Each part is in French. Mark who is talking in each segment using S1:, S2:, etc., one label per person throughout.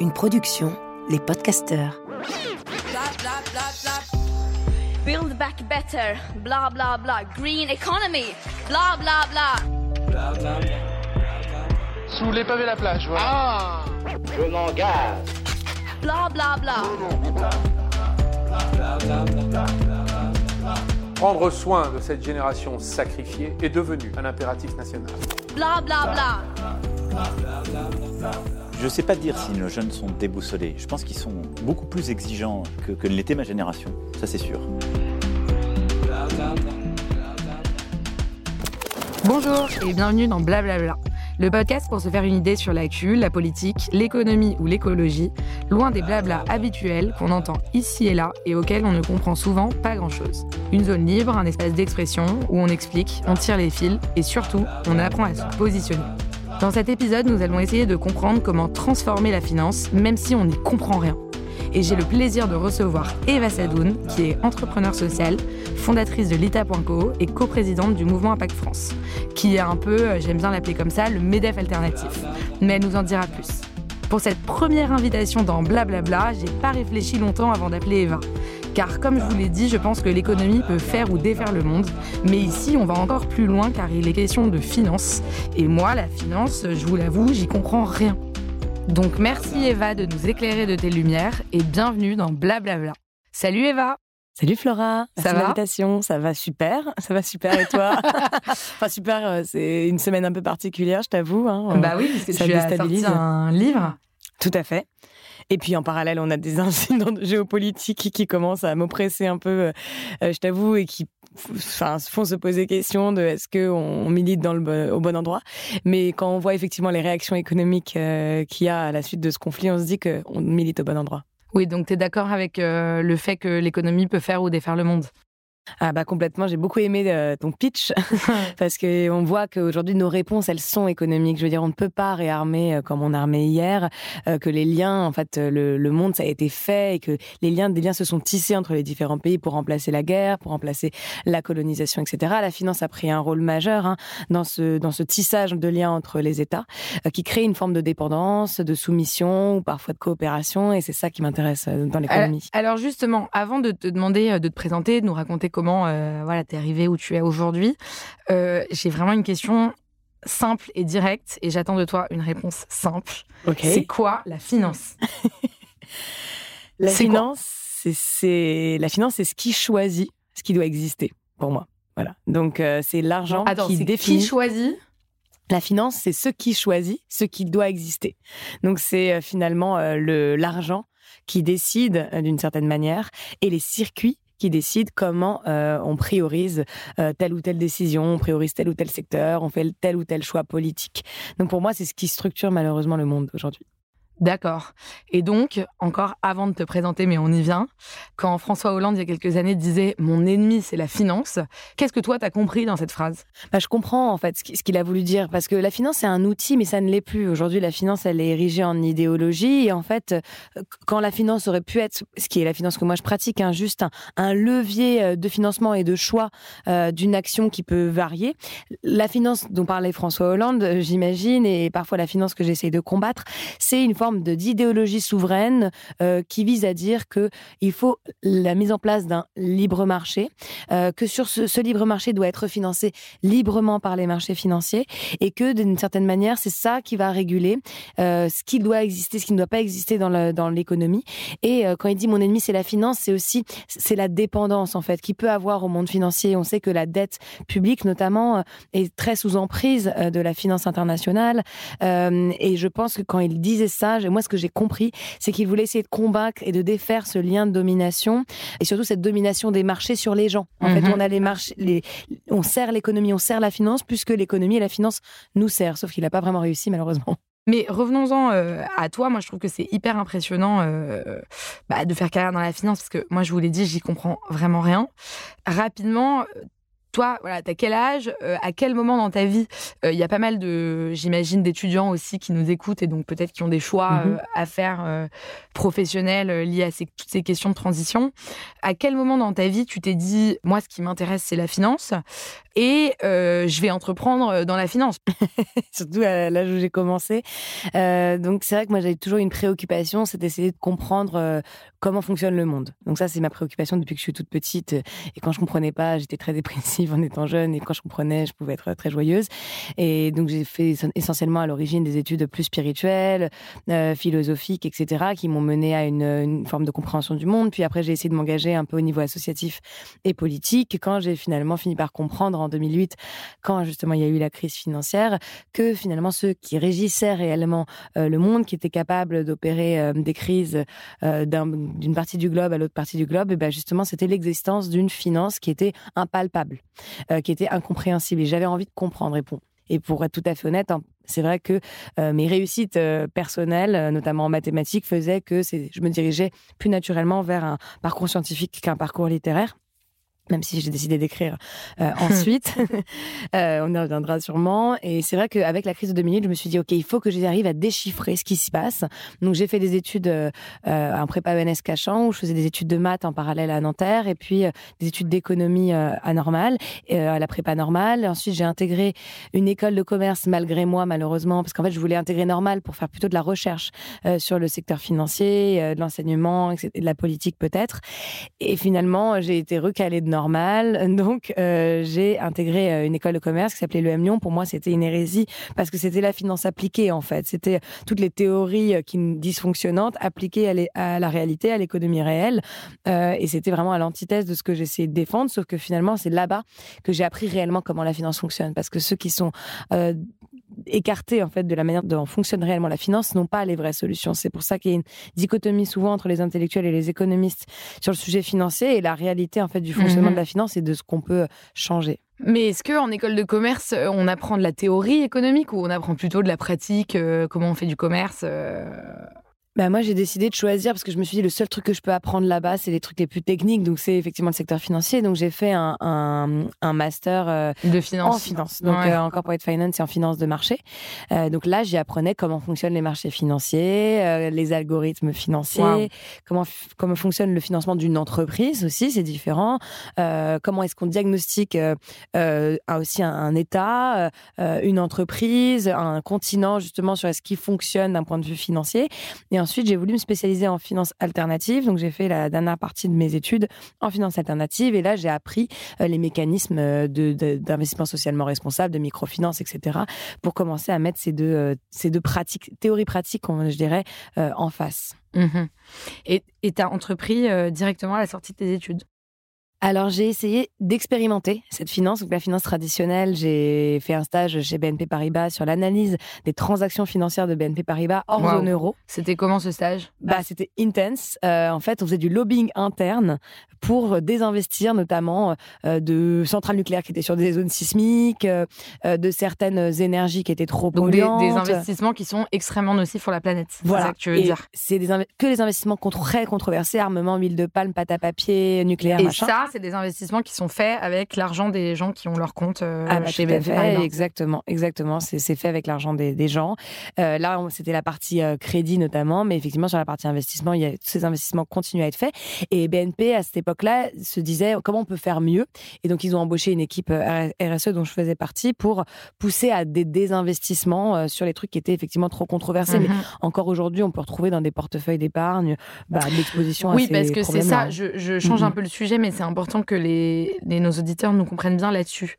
S1: Une production, les podcasteurs.
S2: Build back better, blah blah blah. Green economy, blah blah blah.
S3: Sous les pavés la plage, voilà.
S4: Ah Je m'engage.
S2: Blah blah blah.
S5: Prendre soin de cette génération sacrifiée est devenu un impératif national.
S6: Je ne sais pas dire si nos jeunes sont déboussolés. Je pense qu'ils sont beaucoup plus exigeants que, que l'était ma génération. Ça, c'est sûr.
S7: Bonjour et bienvenue dans Blablabla, le podcast pour se faire une idée sur l'actu, la politique, l'économie ou l'écologie, loin des blabla habituels qu'on entend ici et là et auxquels on ne comprend souvent pas grand-chose. Une zone libre, un espace d'expression où on explique, on tire les fils et surtout, on apprend à se positionner. Dans cet épisode, nous allons essayer de comprendre comment transformer la finance, même si on n'y comprend rien. Et j'ai le plaisir de recevoir Eva Sadoun, qui est entrepreneur sociale, fondatrice de l'ITA.co et coprésidente du mouvement Impact France, qui est un peu, euh, j'aime bien l'appeler comme ça, le MEDEF alternatif. Mais elle nous en dira plus. Pour cette première invitation dans Blablabla, j'ai pas réfléchi longtemps avant d'appeler Eva. Car comme je vous l'ai dit, je pense que l'économie peut faire ou défaire le monde. Mais ici, on va encore plus loin car il est question de finance. Et moi, la finance, je vous l'avoue, j'y comprends rien. Donc merci Eva de nous éclairer de tes lumières et bienvenue dans Blablabla. Salut Eva
S8: Salut Flora,
S7: Ça
S8: Merci
S7: va
S8: l'invitation. Ça va super, ça va super et toi Enfin super, euh, c'est une semaine un peu particulière, je t'avoue. hein.
S7: Bah oui, parce que
S8: ça
S7: tu as sorti un livre.
S8: Tout à fait. Et puis en parallèle, on a des incidents de géopolitique qui commencent à m'oppresser un peu, euh, euh, je t'avoue, et qui enfin, font se poser question de est-ce qu'on milite dans le bon- au bon endroit. Mais quand on voit effectivement les réactions économiques euh, qu'il y a à la suite de ce conflit, on se dit qu'on milite au bon endroit.
S7: Oui, donc tu es d'accord avec le fait que l'économie peut faire ou défaire le monde?
S8: Ah bah complètement, j'ai beaucoup aimé euh, ton pitch parce que on voit qu'aujourd'hui nos réponses elles sont économiques. Je veux dire, on ne peut pas réarmer euh, comme on a armé hier, euh, que les liens, en fait, euh, le, le monde ça a été fait et que les liens, des liens se sont tissés entre les différents pays pour remplacer la guerre, pour remplacer la colonisation, etc. La finance a pris un rôle majeur hein, dans ce dans ce tissage de liens entre les États, euh, qui crée une forme de dépendance, de soumission ou parfois de coopération, et c'est ça qui m'intéresse euh, dans l'économie.
S7: Alors justement, avant de te demander euh, de te présenter, de nous raconter comment euh, voilà, tu es arrivé où tu es aujourd'hui, euh, j'ai vraiment une question simple et directe et j'attends de toi une réponse simple. C'est quoi la finance?
S8: La finance, c'est- la finance, c'est ce qui choisit ce qui doit exister pour moi. Voilà. Donc euh, c'est l'argent qui définit.
S7: qui choisit?
S8: La finance, c'est ce qui choisit ce qui doit exister. Donc c'est finalement le l'argent qui décide d'une certaine manière et les circuits qui décident comment euh, on priorise euh, telle ou telle décision, on priorise tel ou tel secteur, on fait tel ou tel choix politique. Donc pour moi, c'est ce qui structure malheureusement le monde aujourd'hui.
S7: D'accord. Et donc, encore avant de te présenter, mais on y vient, quand François Hollande, il y a quelques années, disait « mon ennemi, c'est la finance », qu'est-ce que toi, t'as compris dans cette phrase?
S8: Bah, je comprends en fait ce qui- ce qu'il a voulu dire parce que la finance c'est un outil mais ça ne l'est plus. Aujourd'hui la finance elle est érigée en idéologie et en fait euh, quand la finance aurait pu être ce qui est la finance que moi je pratique hein, juste un, levier euh, de financement et de choix euh, d'une action qui peut varier. La finance dont parlait François Hollande j'imagine et parfois la finance que j'essaye de combattre c'est une forme de d'idéologie souveraine euh, qui vise à dire que il faut la mise en place d'un libre marché euh, que sur ce, libre marché doit être financé librement par les marchés financiers et que d'une certaine manière c'est ça qui va réguler euh, ce qui doit exister ce qui ne doit pas exister dans l'économie. Et quand il dit mon ennemi c'est la finance c'est aussi c'est la dépendance en fait qui peut avoir au monde financier. On sait que la dette publique notamment est très sous emprise de la finance internationale et je pense que quand il disait ça j'ai- moi ce que j'ai compris c'est qu'il voulait essayer de combattre et de défaire ce lien de domination et surtout cette domination des marchés sur les gens en
S7: Mhm.
S8: fait on a les marchés les on sert l'économie, on sert la finance, puisque l'économie et la finance nous servent. Sauf qu'il n'a pas vraiment réussi, malheureusement.
S7: Mais revenons-en euh, à toi. Moi, je trouve que c'est hyper impressionnant euh, bah, de faire carrière dans la finance parce que moi, je vous l'ai dit, j'y comprends vraiment rien. Rapidement, toi, voilà, t'as quel âge À quel moment dans ta vie Il y a pas mal de, j'imagine, d'étudiants aussi qui nous écoutent et donc peut-être qui ont des choix
S8: Mhm.
S7: à faire professionnels liés à ces, toutes ces questions de transition. À quel moment dans ta vie tu t'es dit, moi, ce qui m'intéresse, c'est la finance et je vais entreprendre dans la finance?
S8: Surtout à l'âge où j'ai commencé. Euh, donc c'est vrai que moi j'avais toujours une préoccupation, c'est d'essayer de comprendre euh, comment fonctionne le monde. Donc ça c'est ma préoccupation depuis que je suis toute petite. Et quand je comprenais pas, j'étais très dépressive en étant jeune. Et quand je comprenais, je pouvais être très joyeuse. Et donc j'ai fait essentiellement à l'origine des études plus spirituelles, euh, philosophiques, etc., qui m'ont mené à une, forme de compréhension du monde. Puis après j'ai essayé de m'engager un peu au niveau associatif et politique. Quand j'ai finalement fini par comprendre en 2008, quand justement il y a eu la crise financière, que finalement ceux qui régissaient réellement euh, le monde, qui étaient capables d'opérer euh, des crises d'une partie du globe à l'autre partie du globe, et ben justement c'était l'existence d'une finance qui était impalpable, euh, qui était incompréhensible. Et j'avais envie de comprendre. Et pour, être tout à fait honnête, hein, c'est vrai que euh, mes réussites euh, personnelles, notamment en mathématiques, faisaient que je me dirigeais plus naturellement vers un parcours scientifique qu'un parcours littéraire même si j'ai décidé d'écrire euh, ensuite. euh, on y reviendra sûrement. Et c'est vrai qu'avec la crise de 2008, je me suis dit, OK, il faut que j'arrive à déchiffrer ce qui se passe. Donc, j'ai fait des études euh, en prépa ENS Cachan, où je faisais des études de maths en parallèle à Nanterre, et puis euh, des études d'économie euh, à Normale, à la prépa normale. Ensuite, j'ai intégré une école de commerce, malgré moi, malheureusement, parce qu'en fait, je voulais intégrer Normale pour faire plutôt de la recherche euh, sur le secteur financier, de l'enseignement, de la politique peut-être. Et finalement, j'ai été recalée de Donc, euh, j'ai intégré une école de commerce qui s'appelait l'EM Lyon. Pour moi, c'était une hérésie parce que c'était la finance appliquée, en fait. C'était toutes les théories qui dysfonctionnantes appliquées à, la réalité, à l'économie réelle. Euh, et c'était vraiment à l'antithèse de ce que j'essayais de défendre. Sauf que finalement, c'est là-bas que j'ai appris réellement comment la finance fonctionne. Parce que ceux qui sont euh, écartés en fait de la manière dont fonctionne réellement la finance n'ont pas les vraies solutions. C'est pour ça qu'il y a une dichotomie souvent entre les intellectuels et les économistes sur le sujet financier et la réalité en fait du fonctionnement
S7: Mhm.
S8: de la finance et de ce qu'on peut changer.
S7: Mais est-ce qu'en école de commerce, on apprend de la théorie économique ou on apprend plutôt de la pratique, euh, comment on fait du commerce euh
S8: Bah moi, j'ai décidé de choisir parce que je me suis dit le seul truc que je peux apprendre là-bas, c'est les trucs les plus techniques. Donc, c'est effectivement le secteur financier. Donc, j'ai fait un, un, un master euh,
S7: de finance.
S8: en finance, donc
S7: Ouais.
S8: euh, en corporate finance et en finance de marché. Euh, donc là, j'y apprenais comment fonctionnent les marchés financiers, euh, les algorithmes financiers,
S7: Wow.
S8: comment comment fonctionne le financement d'une entreprise aussi, c'est différent. Comment est-ce qu'on diagnostique aussi un, un État, une entreprise, un continent justement sur ce qui fonctionne d'un point de vue financier. Et ensuite, j'ai voulu me spécialiser en finance alternative. Donc, j'ai fait la dernière partie de mes études en finance alternative. Et là, j'ai appris euh, les mécanismes euh, d'investissement socialement responsable, de microfinance, etc. pour commencer à mettre ces deux, euh, ces deux pratiques, théories pratiques, je dirais, en face.
S7: Mhm. Et tu as entrepris directement à la sortie de tes études?
S8: Alors, j'ai essayé d'expérimenter cette finance, donc la finance traditionnelle. J'ai fait un stage chez BNP Paribas sur l'analyse des transactions financières de BNP Paribas hors
S7: Wow.
S8: zone euro.
S7: C'était comment ce stage?
S8: Bah, c'était intense. Euh, en fait, on faisait du lobbying interne pour désinvestir, notamment euh, de centrales nucléaires qui étaient sur des zones sismiques, euh, euh, de certaines énergies qui étaient trop
S7: Donc des,
S8: polluantes.
S7: des investissements qui sont extrêmement nocifs pour la planète. C'est
S8: Voilà.
S7: ça que tu veux
S8: Et
S7: dire?
S8: C'est des que les investissements très controversés, armement, huile de palme, pâte à papier, nucléaire,
S7: Et
S8: machin.
S7: ça, c'est des investissements qui sont faits avec l'argent des gens qui ont leur compte euh,
S8: Ah bah,
S7: chez BNP Paribas.
S8: exactement, exactement. C'est c'est fait avec l'argent des, des gens. Euh, là, on- c'était la partie euh, crédit notamment, mais effectivement sur la partie investissement, il y a tous ces investissements continuent à être faits. Et BNP à cette époque-là se disait comment on peut faire mieux? Et donc ils ont embauché une équipe euh, RSE dont je faisais partie pour pousser à des désinvestissements sur les trucs qui étaient effectivement trop controversés. Mais
S7: Mhm.
S8: encore aujourd'hui, on peut retrouver dans des portefeuilles d'épargne bah, l'exposition.
S7: Oui,
S8: à ces
S7: parce que c'est ça. Je, je change un peu le sujet, mais c'est important que les, les- nos auditeurs nous comprennent bien là-dessus.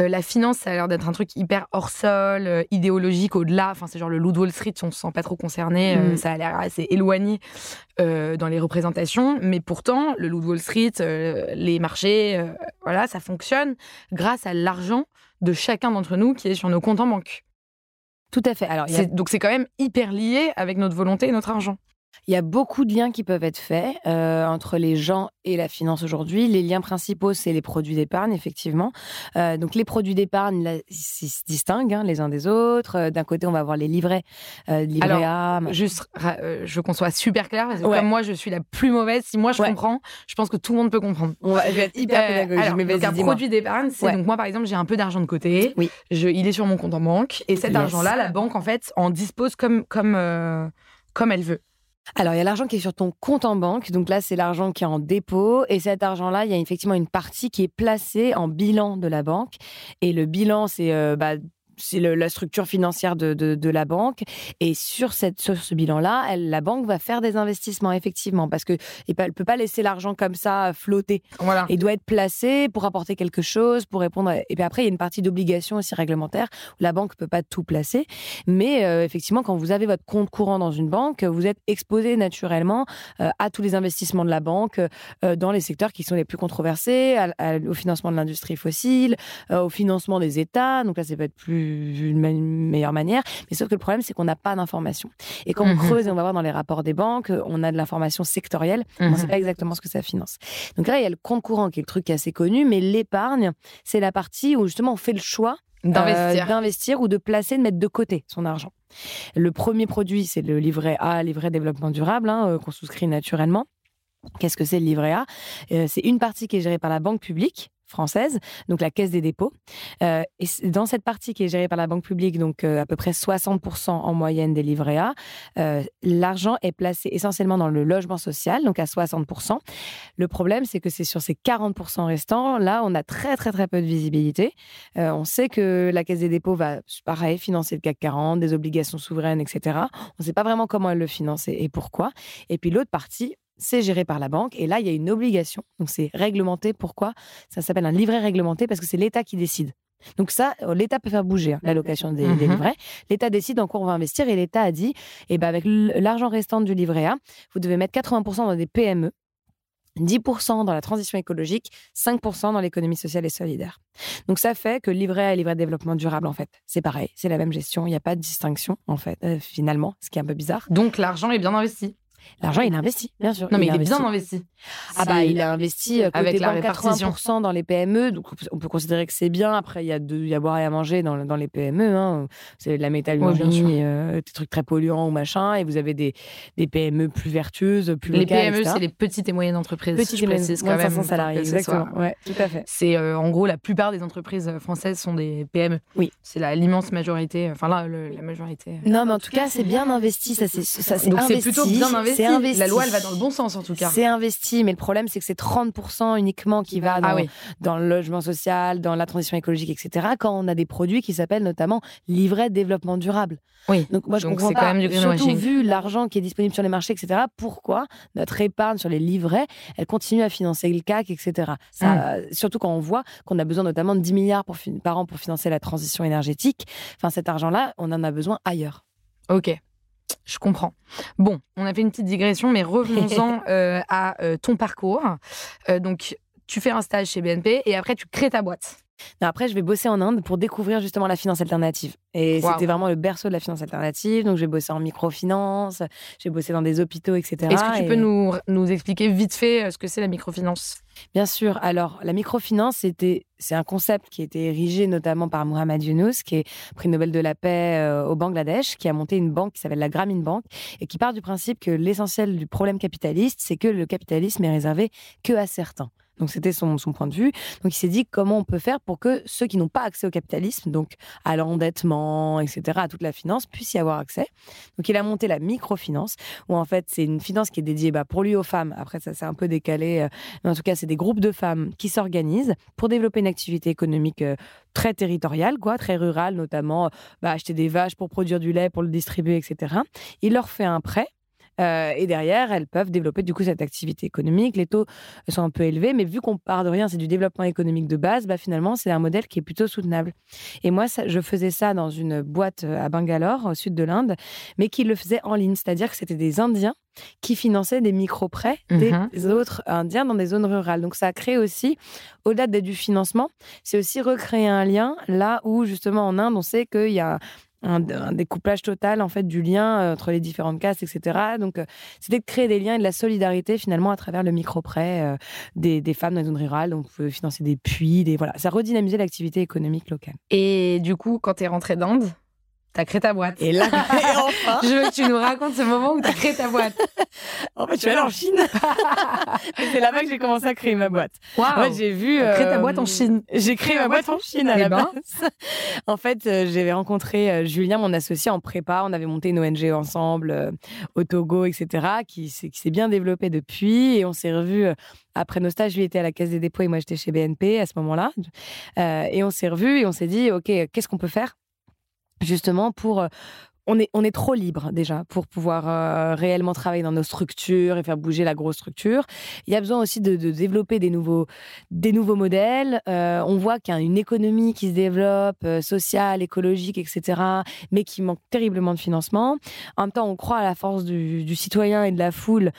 S7: Euh, la finance, ça a l'air d'être un truc hyper hors sol, euh, idéologique au-delà. Enfin, c'est genre le loup de Wall Street, on se sent pas trop concerné. euh,
S8: Mhm.
S7: ça a l'air assez éloigné dans les représentations. Mais pourtant, le loup de Wall Street, les marchés, voilà, ça fonctionne grâce à l'argent de chacun d'entre nous qui est sur nos comptes en banque.
S8: Tout à fait. Alors, a
S7: Donc c'est quand même hyper lié avec notre volonté et notre argent.
S8: Il y a beaucoup de liens qui peuvent être faits euh, entre les gens et la finance aujourd'hui. Les liens principaux, c'est les produits d'épargne, effectivement. Euh, donc les produits d'épargne, là, ils se distinguent hein, les uns des autres. Euh, D'un côté, on va avoir les livrets, euh, livrets
S7: Alors,
S8: A.
S7: Juste, je qu'on soit super clair, parce que
S8: Ouais.
S7: comme moi, je suis la plus mauvaise. Si moi, je
S8: Ouais.
S7: comprends, je pense que tout le monde peut comprendre.
S8: On va, je vais être hyper pédagogique,
S7: alors,
S8: mais
S7: donc un produit d'épargne, c'est
S8: Ouais.
S7: donc moi par exemple j'ai un peu d'argent de côté.
S8: Oui.
S7: Je, il est sur mon compte en banque et cet
S8: Yes.
S7: argent-là, la banque en fait en dispose comme comme comme elle veut.
S8: Alors, il y a l'argent qui est sur ton compte en banque. Donc là, c'est l'argent qui est en dépôt. Et cet argent-là, il y a effectivement une partie qui est placée en bilan de la banque. Et le bilan, c'est euh, bah, c'est la structure financière de, de, de la banque. Et sur, cette, sur ce bilan-là, la banque va faire des investissements, effectivement, parce qu'elle ne peut pas laisser l'argent comme ça flotter.
S7: Voilà.
S8: Il doit être placé pour apporter quelque chose, pour répondre. à- Et puis après, il y a une partie d'obligation aussi réglementaire où la banque peut pas tout placer. Mais euh, effectivement, quand vous avez votre compte courant dans une banque, vous êtes exposé naturellement euh, à tous les investissements de la banque euh, dans les secteurs qui sont les plus controversés, à- à- au financement de l'industrie fossile, euh, au financement des États. Donc là, ça peut être plus une, ma- une meilleure manière. Mais sauf que le problème, c'est qu'on n'a pas d'informations. Et quand on
S7: Mhm.
S8: creuse et on va voir dans les rapports des banques, on a de l'information sectorielle. On ne sait
S7: Mhm.
S8: pas exactement ce que ça finance. Donc là, il y a le compte courant qui est le truc assez connu, mais l'épargne, c'est la partie où justement on fait le choix euh,
S7: D'investir.
S8: d'investir ou de placer, de mettre de côté son argent. Le premier produit, c'est le livret A, livret développement durable, hein, euh, qu'on souscrit naturellement. Qu'est-ce que c'est le livret A? Euh, C'est une partie qui est gérée par la banque publique française, donc la Caisse des dépôts. Euh, et dans cette partie qui est gérée par la banque publique, donc euh, à peu près 60% en moyenne des livrets A, euh, l'argent est placé essentiellement dans le logement social, donc à 60%. Le problème, c'est que c'est sur ces 40% restants, là, on a très très très peu de visibilité. On sait que la Caisse des dépôts va, pareil, financer le CAC 40, des obligations souveraines, etc. On ne sait pas vraiment comment elle le finance et pourquoi. Et puis l'autre partie, c'est géré par la banque. Et là, il y a une obligation. Donc c'est réglementé. Pourquoi? Ça s'appelle un livret réglementé parce que c'est l'État qui décide. Donc ça, euh, l'État peut faire bouger hein, l'allocation des, des
S7: Mhm.
S8: livrets. L'État décide en quoi on va investir et l'État a dit, eh ben avec l'argent restant du livret A, vous devez mettre 80% dans des PME, 10% dans la transition écologique, 5% dans l'économie sociale et solidaire. Donc ça fait que livret A et livret de développement durable, en fait, c'est pareil, c'est la même gestion, il n'y a pas de distinction, en fait, euh, finalement, ce qui est un peu bizarre.
S7: Donc l'argent est bien investi.
S8: L'argent, il est investi, bien sûr.
S7: Non mais il, est bien investi.
S8: Ah bah, il a investi euh, côté
S7: Avec la
S8: banque,
S7: répartition.
S8: 80% dans les PME, donc on peut considérer que c'est bien. Après, il y a de, il y a à boire et à manger dans, dans les PME. Hein. C'est de la métallurgie,
S7: Ouais,
S8: euh, des trucs très polluants ou machin, et vous avez des, des PME plus vertueuses, plus
S7: Les
S8: locales,
S7: PME, c'est les petites et moyennes entreprises.
S8: petites et moyennes,
S7: quand même.
S8: 500
S7: pour
S8: salariés,
S7: soit-
S8: exactement. Ouais, tout à fait.
S7: C'est euh, en gros la plupart des entreprises euh, françaises sont des PME.
S8: Oui.
S7: C'est l'immense majorité. Enfin là, le- la majorité.
S8: Non, mais en tout cas, c'est bien investi. Ça, c'est
S7: plutôt bien investi.
S8: Investi.
S7: La loi, elle va dans le bon sens en tout cas.
S8: C'est investi, mais le problème, c'est que c'est 30% uniquement qui va dans,
S7: Ah oui.
S8: dans le logement social, dans la transition écologique, etc. Quand on a des produits qui s'appellent notamment livret de développement durable.
S7: Oui.
S8: Donc moi, je
S7: Donc
S8: comprends pas.
S7: quand même du
S8: Surtout vu l'argent qui est disponible sur les marchés, etc. Pourquoi notre épargne sur les livrets, elle continue à financer le CAC, etc. Ça,
S7: Hum.
S8: euh, Surtout quand on voit qu'on a besoin notamment de 10 milliards pour, par an pour financer la transition énergétique. Enfin, cet argent-là, on en a besoin ailleurs.
S7: Ok. Je comprends. Bon, on a fait une petite digression, mais revenons-en euh, à euh, ton parcours. Euh, donc, tu fais un stage chez BNP et après, tu crées ta boîte.
S8: Non, après, je vais bosser en Inde pour découvrir justement la finance alternative. Et c'était vraiment le berceau de la finance alternative. Donc, j'ai bossé en microfinance, j'ai bossé dans des hôpitaux, etc.
S7: Est-ce que tu
S8: Et-
S7: peux nous, nous expliquer vite fait euh, ce que c'est la microfinance?
S8: Bien sûr. Alors, la microfinance, c'était, c'est un concept qui a été érigé notamment par Mohamed Younous, qui est prix Nobel de la paix euh, au Bangladesh, qui a monté une banque qui s'appelle la Grameen Bank et qui part du principe que l'essentiel du problème capitaliste, c'est que le capitalisme est réservé que à certains. Donc c'était son, son point de vue. Donc il s'est dit comment on peut faire pour que ceux qui n'ont pas accès au capitalisme, donc à l'endettement, etc., à toute la finance, puissent y avoir accès. Donc il a monté la microfinance, où en fait c'est une finance qui est dédiée bah, pour lui aux femmes. Après ça c'est un peu décalé, euh, mais en tout cas c'est des groupes de femmes qui s'organisent pour développer une activité économique euh, très territoriale, quoi, très rurale, notamment euh, bah, acheter des vaches pour produire du lait, pour le distribuer, etc. Il leur fait un prêt. Euh, et derrière, elles peuvent développer du coup cette activité économique. Les taux sont un peu élevés, mais vu qu'on part de rien, c'est du développement économique de base, bah, finalement, c'est un modèle qui est plutôt soutenable. Et moi, ça- je faisais ça dans une boîte euh, à Bangalore, au sud de l'Inde, mais qui le faisait en ligne, c'est-à-dire que c'était des Indiens qui finançaient des micro-prêts
S7: Mhm.
S8: des autres Indiens dans des zones rurales. Donc ça a créé aussi, au-delà du financement, c'est aussi recréer un lien là où justement en Inde, on sait qu'il y a un, découplage total en fait du lien euh, entre les différentes castes, etc. Donc, euh, c'était de créer des liens et de la solidarité finalement à travers le micro-prêt euh, des, femmes dans les zones rurales. Donc, financer des puits, des voilà, ça redynamisait l'activité économique locale.
S7: Et du coup, quand tu es rentrée d'Inde, T'as créé ta boîte.
S8: Et là, enfin.
S7: Je veux que tu nous racontes ce moment où t'as créé ta boîte.
S8: en fait, je suis allée en Chine. c'est là-bas que j'ai commencé à créer ma boîte.
S7: Wow. Fait,
S8: j'ai vu.
S7: Euh, créé ta boîte en Chine.
S8: J'ai créé ma boîte en Chine à eh la ben. base. en fait, euh, j'avais rencontré euh, Julien, mon associé, en prépa. On avait monté une ONG ensemble euh, au Togo, etc., qui, qui s'est bien développée depuis. Et on s'est revus après nos stages. Lui était à la Caisse des dépôts et moi, j'étais chez BNP à ce moment-là. et on s'est revus et on s'est dit, OK, qu'est-ce qu'on peut faire justement pour euh, on est, on est trop libre déjà pour pouvoir euh, réellement travailler dans nos structures et faire bouger la grosse structure. Il y a besoin aussi de, développer des nouveaux, des nouveaux modèles. Euh, on voit qu'il y a une économie qui se développe, sociale, écologique, etc., mais qui manque terriblement de financement. En même temps, on croit à la force du, citoyen et de la foule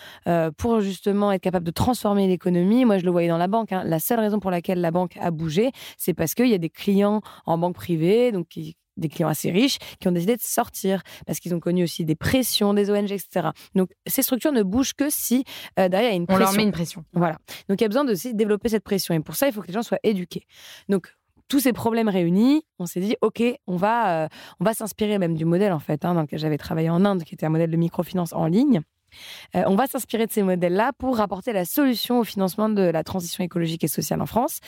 S8: pour justement être capable de transformer l'économie. Moi, je le voyais dans la banque. Hein. La seule raison pour laquelle la banque a bougé, c'est parce qu'il y a des clients en banque privée, donc qui des clients assez riches qui ont décidé de sortir parce qu'ils ont connu aussi des pressions des ONG, etc. Donc ces structures ne bougent que si euh, derrière il y a une pression.
S7: On leur met une pression.
S8: Voilà. Donc il y a besoin de aussi développer cette pression et pour ça il faut que les gens soient éduqués. Donc tous ces problèmes réunis, on s'est dit ok, on va euh, on va s'inspirer même du modèle en fait hein, dans lequel j'avais travaillé en Inde, qui était un modèle de microfinance en ligne. Euh, on va s'inspirer de ces modèles-là pour apporter la solution au financement de la transition écologique et sociale en France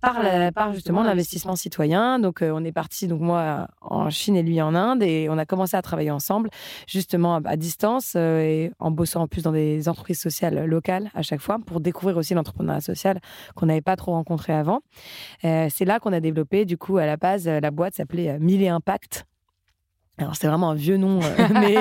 S8: par, justement l'investissement citoyen. Donc, euh, on est parti, donc moi en Chine et lui en Inde, et on a commencé à travailler ensemble, justement à, distance euh, et en bossant en plus dans des entreprises sociales locales à chaque fois pour découvrir aussi l'entrepreneuriat social qu'on n'avait pas trop rencontré avant. C'est là qu'on a développé, du coup, à la base, la boîte s'appelait Mille Impact. Alors c'est vraiment un vieux nom, euh, mais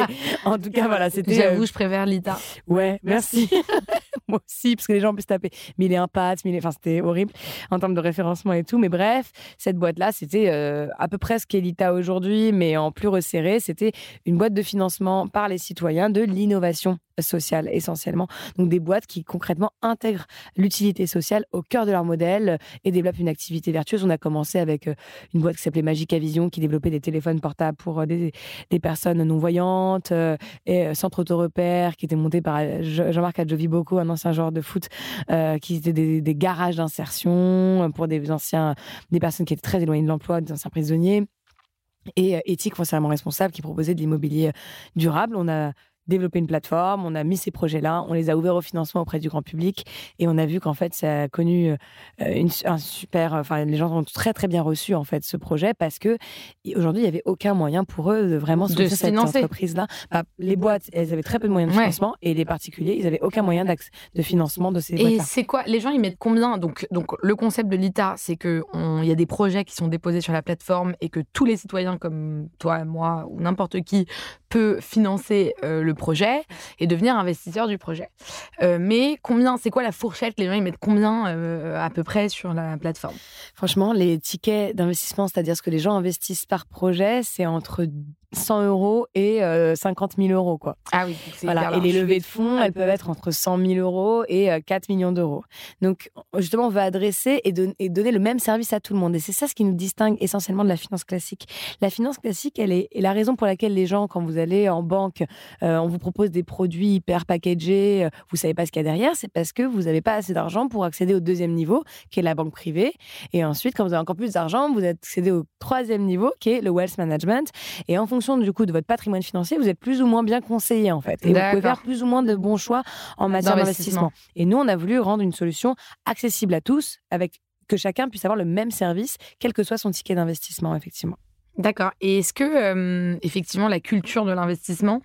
S8: en tout cas voilà, c'était.
S7: J'avoue, euh, je préfère Lita.
S8: Ouais, merci. Moi aussi, parce que les gens peuvent se taper mille et un pattes, mille enfin c'était horrible en termes de référencement et tout. Mais bref, cette boîte-là, c'était euh, à peu près ce qu'est Lita aujourd'hui, mais en plus resserré. C'était une boîte de financement par les citoyens de l'innovation sociale essentiellement. Donc des boîtes qui concrètement intègrent l'utilité sociale au cœur de leur modèle et développent une activité vertueuse. On a commencé avec euh, une boîte qui s'appelait Magica Vision qui développait des téléphones portables pour euh, des, personnes non-voyantes et Centre Auto-Repère qui était monté par Jean-Marc Adjovi-Bocco, un ancien joueur de foot qui était des, garages d'insertion pour des anciens, des personnes qui étaient très éloignées de l'emploi, des anciens prisonniers et éthique foncièrement responsable qui proposait de l'immobilier durable. On a développer une plateforme, on a mis ces projets-là, on les a ouverts au financement auprès du grand public et on a vu qu'en fait ça a connu euh, une, un super, enfin les gens ont très très bien reçu en fait ce projet parce que aujourd'hui il y avait aucun moyen pour eux de vraiment
S7: soutenir
S8: cette entreprise-là. Bah, les boîtes, elles avaient très peu de moyens de financement et les particuliers, ils avaient aucun moyen de financement de ces.
S7: Et c'est quoi Les gens ils mettent combien? Donc donc le concept de l'ITA, c'est que il y a des projets qui sont déposés sur la plateforme et que tous les citoyens comme toi, moi ou n'importe qui peut financer euh, le projet et devenir investisseur du projet. Euh, mais combien, c'est quoi la fourchette? Les gens, ils mettent combien euh, à peu près sur la plateforme?
S8: Franchement, les tickets d'investissement, c'est-à-dire ce que les gens investissent par projet, c'est entre 100 euros et 50 euh, 000 euros. Quoi.
S7: Ah oui,
S8: voilà. Et les levées de fonds, elles peuvent être entre 100 000 euros et 4 euh, millions d'euros. Donc, justement, on va adresser et, donner le même service à tout le monde. Et c'est ça ce qui nous distingue essentiellement de la finance classique. La finance classique, elle est, la raison pour laquelle les gens, quand vous allez en banque, euh, on vous propose des produits hyper packagés, vous savez pas ce qu'il y a derrière, c'est parce que vous n'avez pas assez d'argent pour accéder au deuxième niveau, qui est la banque privée. Et ensuite, quand vous avez encore plus d'argent, vous accédez au troisième niveau, qui est le wealth management. Et en fonction du coup de votre patrimoine financier, vous êtes plus ou moins bien conseillé en fait. Et vous pouvez faire plus ou moins de bons choix en matière d'investissement. Et nous, on a voulu rendre une solution accessible à tous, avec que chacun puisse avoir le même service, quel que soit son ticket d'investissement, effectivement.
S7: D'accord. Et est-ce que, euh, effectivement, la culture de l'investissement,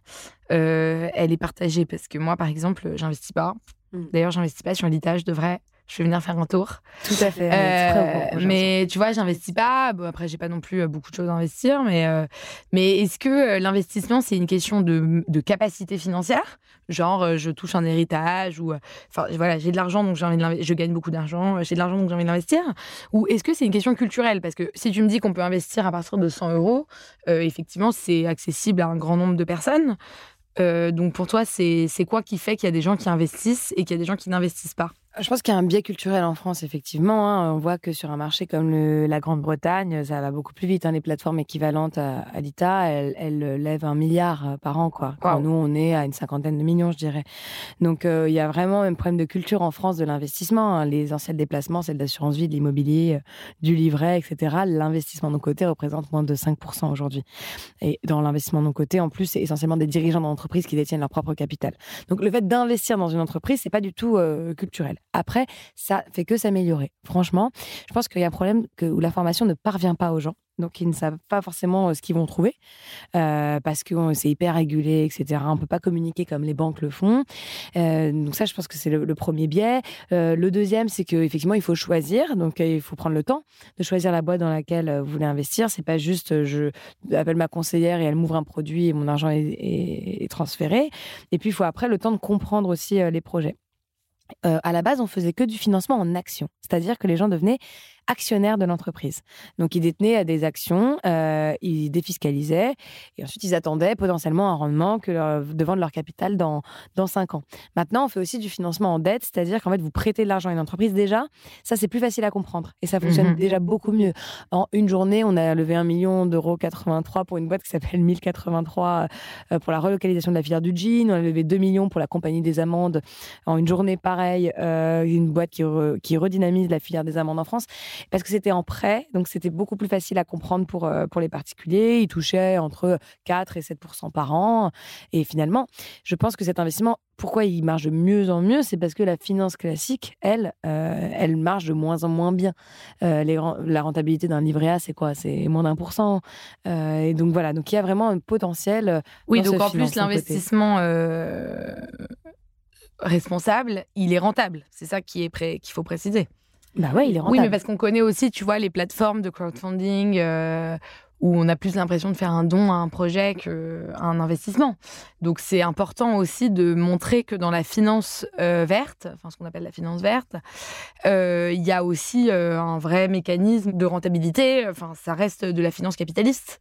S7: euh, elle est partagée? Parce que moi, par exemple, j'investis pas. Hmm. D'ailleurs, j'investis pas sur l'ITA, je devrais je vais venir faire un tour.
S8: Tout à fait.
S7: Euh, mais tu vois, j'investis pas. Bon, après, j'ai pas non plus euh, beaucoup de choses à investir. Mais, euh, mais est-ce que l'investissement, c'est une question de, de, capacité financière? Genre, je touche un héritage ou. Enfin, voilà, j'ai de l'argent, donc j'ai envie de Je gagne beaucoup d'argent, j'ai de l'argent, donc j'ai envie d'investir. Ou est-ce que c'est une question culturelle? Parce que si tu me dis qu'on peut investir à partir de 100 euros, effectivement, c'est accessible à un grand nombre de personnes. donc pour toi, c'est quoi qui fait qu'il y a des gens qui investissent et qu'il y a des gens qui n'investissent pas?
S8: Je pense qu'il y a un biais culturel en France, effectivement. hein. On voit que sur un marché comme le- la Grande-Bretagne, ça va beaucoup plus vite. hein. Les plateformes équivalentes à, à l'ITA, elles, elles lèvent un milliard euh, par an. Quoi. Quand
S7: Wow.
S8: nous, on est à une cinquantaine de millions, je dirais. Donc, euh, il y a vraiment un problème de culture en France de l'investissement. hein. Les anciens déplacements, celles d'assurance vie, de l'immobilier, euh, du livret, etc. L'investissement non coté représente moins de 5% aujourd'hui. Et dans l'investissement non coté, en plus, c'est essentiellement des dirigeants d'entreprise qui détiennent leur propre capital. Donc le fait d'investir dans une entreprise, c'est pas du tout euh, culturel. Après, ça fait que s'améliorer. Franchement, je pense qu'il y a un problème où la formation ne parvient pas aux gens. Donc, ils ne savent pas forcément euh, ce qu'ils vont trouver euh, parce que euh, c'est hyper régulé, etc. On peut pas communiquer comme les banques le font. Donc ça, je pense que c'est le, premier biais. Le deuxième, c'est qu'effectivement, il faut choisir. Donc, il faut prendre le temps de choisir la boîte dans laquelle vous voulez investir. C'est pas juste, je appelle ma conseillère et elle m'ouvre un produit et mon argent est, transféré. Et puis, il faut après le temps de comprendre aussi les projets. Euh, à la base, on faisait que du financement en action, c'est-à-dire que les gens devenaient actionnaires de l'entreprise. Donc, ils détenaient euh, des actions, euh, ils défiscalisaient, et ensuite ils attendaient potentiellement un rendement que leur- de vendre leur capital dans dans cinq ans. Maintenant, on fait aussi du financement en dette, c'est-à-dire qu'en fait, vous prêtez de l'argent à une entreprise déjà. Ça, c'est plus facile à comprendre et ça fonctionne
S7: Mhm.
S8: déjà beaucoup mieux. En une journée, on a levé 1 million d'euros 83 pour une boîte qui s'appelle 1083 euh, pour la relocalisation de la filière du jean. On a levé 2 millions pour la compagnie des amandes en une journée pareille, euh, une boîte qui, re- qui redynamise la filière des amandes en France parce que c'était en prêt, donc c'était beaucoup plus facile à comprendre pour, euh, pour les particuliers. Ils touchaient entre 4 et 7% par an. Et finalement, je pense que cet investissement, pourquoi il marche de mieux en mieux C'est parce que la finance classique, elle, euh, elle marche de moins en moins bien. Euh, les, la rentabilité d'un livret A, c'est quoi? C'est moins d'un pour cent. Euh, et donc voilà, donc il y a vraiment un potentiel.
S7: Oui, donc en plus,
S8: coté.
S7: l'investissement responsable, il est rentable. C'est ça qui est pré- qu'il faut préciser.
S8: Bah ouais, il est rentable.
S7: Oui, mais parce qu'on connaît aussi, tu vois, les plateformes de crowdfunding euh, où on a plus l'impression de faire un don à un projet qu'un investissement. Donc c'est important aussi de montrer que dans la finance euh, verte, enfin ce qu'on appelle la finance verte, euh, il y a aussi euh, un vrai mécanisme de rentabilité. Enfin, ça reste de la finance capitaliste.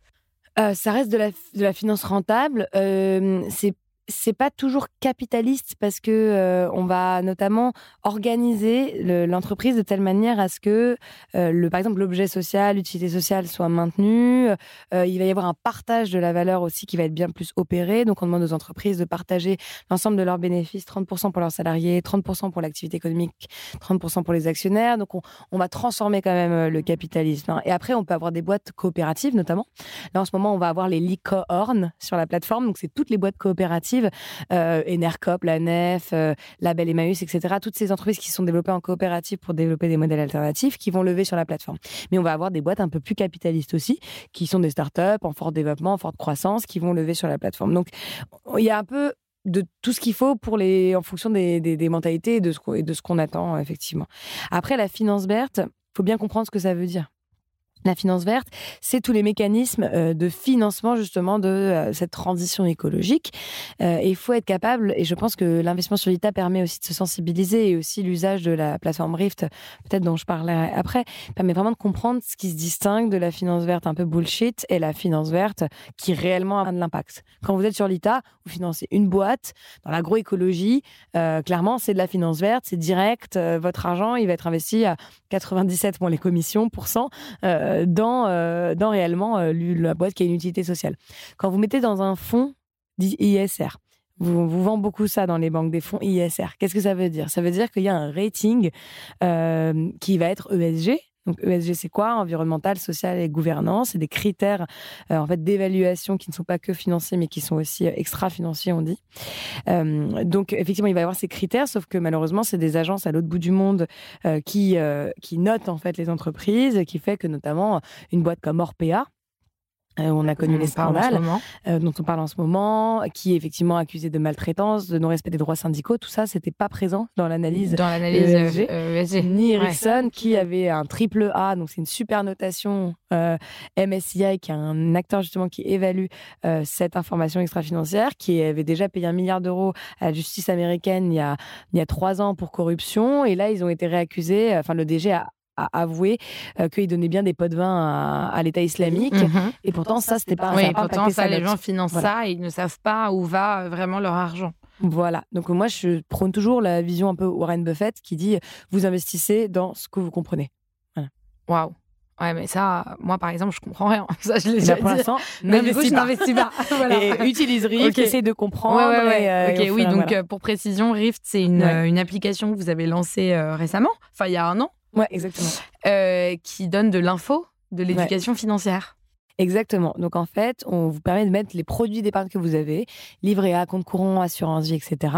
S8: Euh, ça reste de la, de la finance rentable. Euh, c'est c'est pas toujours capitaliste parce que euh, on va notamment organiser le- l'entreprise de telle manière à ce que euh, le par exemple l'objet social, l'utilité sociale soit maintenu. Euh, il va y avoir un partage de la valeur aussi qui va être bien plus opéré. Donc on demande aux entreprises de partager l'ensemble de leurs bénéfices, 30% pour leurs salariés, 30% pour l'activité économique, 30% pour les actionnaires. Donc on, on va transformer quand même euh, le capitalisme. hein. Et après on peut avoir des boîtes coopératives notamment. Là, en ce moment, on va avoir les licornes sur la plateforme. Donc, c'est toutes les boîtes coopératives, euh, Enercop, la Nef, euh, Label Emmaüs, etc. Toutes ces entreprises qui sont développées en coopérative pour développer des modèles alternatifs qui vont lever sur la plateforme. Mais on va avoir des boîtes un peu plus capitalistes aussi, qui sont des startups en fort développement, en forte croissance, qui vont lever sur la plateforme. Donc, il y a un peu de tout ce qu'il faut pour les, en fonction des, mentalités et de ce qu'on, et de ce qu'on attend, effectivement. Après, la finance verte, faut bien comprendre ce que ça veut dire. La finance verte, c'est tous les mécanismes euh, de financement justement de euh, cette transition écologique. Euh, et il faut être capable, et je pense que l'investissement sur l'ITA permet aussi de se sensibiliser et aussi l'usage de la plateforme Rift, peut-être dont je parlerai après, permet vraiment de comprendre ce qui se distingue de la finance verte un peu bullshit et la finance verte qui réellement a de l'impact. Quand vous êtes sur l'ITA, vous financez une boîte dans l'agroécologie, clairement c'est de la finance verte, c'est direct, votre argent il va être investi à 97 moins les commissions pour cent dans, euh, dans réellement euh, la boîte qui a une utilité sociale. Quand vous mettez dans un fonds dit ISR, vous, vous vend beaucoup ça dans les banques, des fonds ISR. Qu'est-ce que ça veut dire? Ça veut dire qu'il y a un rating euh, qui va être ESG. Donc ESG, c'est quoi? Environnemental, social et gouvernance. C'est des critères euh, en fait d'évaluation qui ne sont pas que financiers, mais qui sont aussi euh, extra-financiers, on dit. Euh, donc effectivement, il va y avoir ces critères, sauf que malheureusement, c'est des agences à l'autre bout du monde qui qui notent en fait les entreprises, qui fait que notamment une boîte comme Orpea, euh, on a connu
S7: On
S8: les scandales euh, dont on parle en ce moment, qui est effectivement accusé de maltraitance, de non-respect des droits syndicaux. Tout ça, c'était pas présent dans l'analyse.
S7: Dans l'analyse
S8: ESG.
S7: euh, ESG.
S8: Ni
S7: Ouais.
S8: Ericsson, qui avait un triple A, donc c'est une super notation. euh, MSCI, qui est un acteur justement qui évalue cette information extra-financière, qui avait déjà payé un milliard d'euros à la justice américaine il y a, il y a trois ans pour corruption. Et là, ils ont été réaccusés. Enfin, le DG a a avoué euh, qu'il donnait bien des pots de vin à, à l'État islamique.
S7: Mhm.
S8: Et pourtant, ça, c'était pas. ça
S7: Oui,
S8: a pas
S7: pourtant, ça, les gens financent
S8: Voilà.
S7: ça et ils ne savent pas où va euh, vraiment leur argent.
S8: Voilà. Donc moi, je prône toujours la vision un peu Warren Buffett qui dit vous investissez dans ce que vous comprenez.
S7: Waouh. Ouais, mais ça, moi par exemple, je comprends rien. Ça, je l'ai
S8: Et
S7: déjà
S8: là, pour
S7: dit.
S8: l'instant,
S7: Mais du coup, je
S8: n'investis pas.
S7: Voilà.
S8: Et utilise Rift,
S7: Ok.
S8: essaie de comprendre.
S7: Ouais, ouais, ouais.
S8: et, euh,
S7: ok, oui, donc
S8: voilà.
S7: euh, pour précision, Rift, c'est une,
S8: Ouais.
S7: euh, une application que vous avez lancée euh, récemment, enfin il y a un an,
S8: Ouais, exactement.
S7: euh, qui donne de l'info, de l'éducation financière.
S8: Exactement. Donc en fait, on vous permet de mettre les produits d'épargne que vous avez, livret A, compte courant, assurance vie, etc.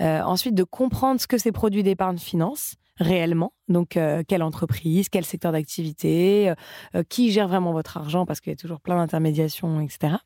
S8: Euh, ensuite, de comprendre ce que ces produits d'épargne financent réellement. Donc, euh, quelle entreprise, quel secteur d'activité, euh, qui gère vraiment votre argent, parce qu'il y a toujours plein d'intermédiations, etc.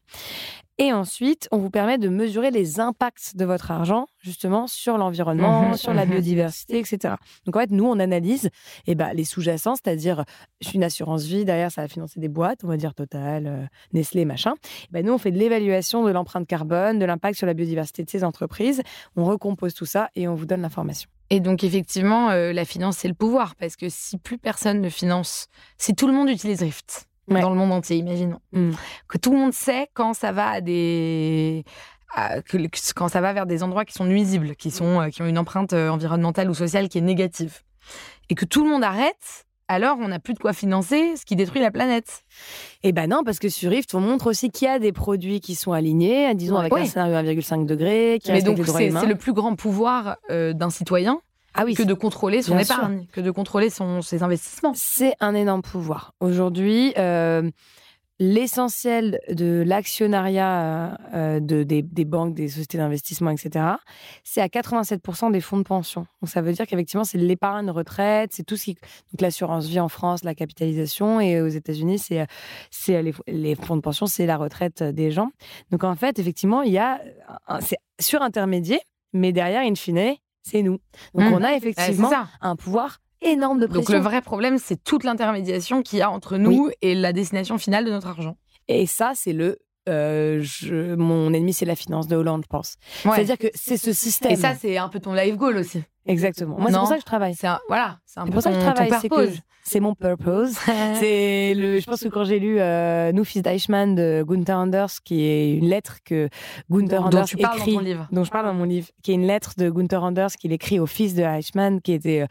S8: Et ensuite, on vous permet de mesurer les impacts de votre argent, justement, sur l'environnement,
S7: Mhm,
S8: sur la
S7: mhm.
S8: biodiversité, etc. Donc, en fait, nous, on analyse eh ben, les sous-jacents, c'est-à-dire une assurance vie, derrière, ça va financer des boîtes, on va dire Total, euh, Nestlé, machin. Eh ben, nous, on fait de l'évaluation de l'empreinte carbone, de l'impact sur la biodiversité de ces entreprises. On recompose tout ça et on vous donne l'information.
S7: Et donc effectivement, euh, la finance, c'est le pouvoir, parce que si plus personne ne finance, si tout le monde utilise Rift
S8: Ouais.
S7: dans le monde entier, imaginons,
S8: Mm.
S7: que tout le monde sait quand ça va à des... à- que le- quand ça va vers des endroits qui sont nuisibles, qui, sont, euh, qui ont une empreinte euh, environnementale ou sociale qui est négative, et que tout le monde arrête, alors on n'a plus de quoi financer ce qui détruit la planète.
S8: Eh ben non, parce que sur Rift, on montre aussi qu'il y a des produits qui sont alignés, disons avec
S7: Ouais.
S8: un scénario 1,5 degré, qui
S7: Mais donc c'est le plus grand pouvoir euh, d'un citoyen
S8: Ah oui,
S7: que de contrôler son
S8: sûr.
S7: épargne, que de contrôler son, ses investissements.
S8: C'est un énorme pouvoir. Aujourd'hui, euh, l'essentiel de l'actionnariat euh, de, des, des banques, des sociétés d'investissement, etc., c'est à 87% des fonds de pension. Donc ça veut dire qu'effectivement, c'est l'épargne retraite, c'est tout ce qui... Donc l'assurance vie en France, la capitalisation, et aux États-Unis, c'est c'est les, les fonds de pension, c'est la retraite des gens. Donc en fait, effectivement, il y a... C'est surintermédié, mais derrière, in fine, c'est nous. Donc
S7: Mmh.
S8: on a effectivement un pouvoir énorme de pression.
S7: Donc le vrai problème, c'est toute l'intermédiation qu'il y a entre nous et la destination finale de notre argent.
S8: Et ça, c'est le. euh, je- mon ennemi, c'est la finance de Hollande, je pense.
S7: Ouais.
S8: C'est-à-dire que c'est ce système.
S7: Et ça, c'est un peu ton life goal aussi.
S8: Exactement. Moi, c'est pour ça que je travaille.
S7: C'est un, voilà, c'est
S8: pour ça que je travaille. C'est mon purpose. c'est le. Je pense que quand j'ai lu euh, Nous fils d'Eichmann de Gunther Anders, qui est une lettre que Gunther
S7: Dont
S8: Anders
S7: tu parles dans
S8: écrit,
S7: ton livre.
S8: dont je parle dans mon livre, qui est une lettre de Gunther Anders qu'il écrit au fils de Eichmann, qui était euh,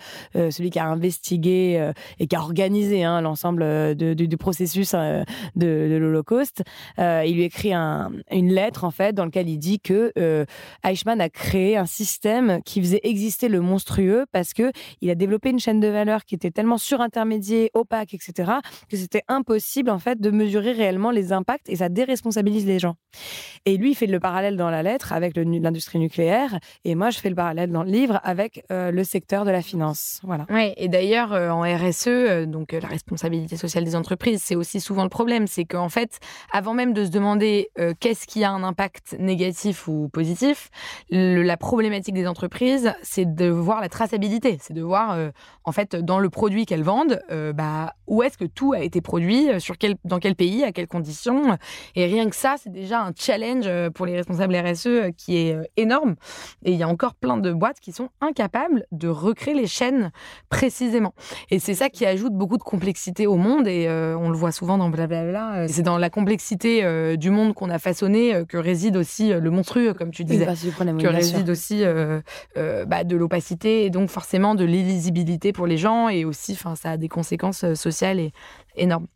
S8: euh, celui qui a investigué euh, et qui a organisé hein, l'ensemble euh, de- du, du processus euh, de, de l'Holocauste. Euh, il lui écrit un- une lettre en fait dans laquelle il dit que euh, Eichmann a créé un système qui faisait exister le monstrueux parce que il a développé une chaîne de valeur qui était tellement surintermédiée, opaque, etc., que c'était impossible en fait de mesurer réellement les impacts et ça déresponsabilise les gens. Et lui, il fait le parallèle dans la lettre avec l'industrie nucléaire et moi, je fais le parallèle dans le livre avec euh, le secteur de la finance. Voilà.
S7: Ouais, et d'ailleurs, euh, en RSE, euh, donc la responsabilité sociale des entreprises, c'est aussi souvent le problème. C'est qu'en fait, avant même de se demander qu'est-ce qui a un impact négatif ou positif, la problématique des entreprises, c'est de voir la traçabilité. C'est de voir, euh, en fait, dans le produit qu'elles vendent, euh, bah, où est-ce que tout a été produit, euh, sur quel, dans quel pays, à quelles conditions. Et rien que ça, c'est déjà un challenge pour les responsables RSE qui est énorme. Et il y a encore plein de boîtes qui sont incapables de recréer les chaînes précisément. Et c'est ça qui ajoute beaucoup de complexité au monde. Et euh, on le voit souvent dans blablabla. C'est dans la complexité euh, du monde qu'on a façonné euh, que réside aussi le monstrueux, comme tu disais.
S8: oui,
S7: Que réside aussi bah, de l'opacité et donc forcément de l'illisibilité pour les gens et aussi, enfin, ça a des conséquences euh, sociales et énormes.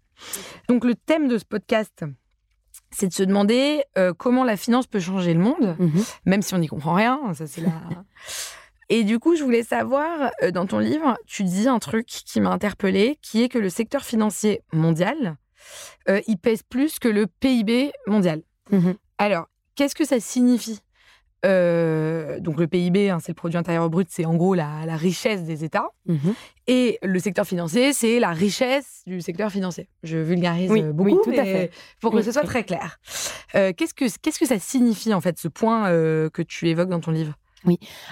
S7: Donc le thème de ce podcast, c'est de se demander euh, comment la finance peut changer le monde
S8: Mhm.
S7: même si on n'y comprend rien. Ça, c'est la... Et du coup, je voulais savoir, euh, dans ton livre, tu dis un truc qui m'a interpellée, qui est que le secteur financier mondial, euh, il pèse plus que le PIB mondial.
S8: Mhm.
S7: Alors, qu'est-ce que ça signifie? Euh, donc le PIB, hein, c'est le produit intérieur brut, c'est en gros la, la richesse des États.
S8: Mhm.
S7: Et le secteur financier, c'est la richesse du secteur financier. Je vulgarise
S8: Oui,
S7: beaucoup,
S8: oui, tout à fait.
S7: pour que
S8: Oui,
S7: ce soit très clair. Euh, qu'est-ce que qu'est-ce que ça signifie en fait ce point euh, que tu évoques dans ton livre?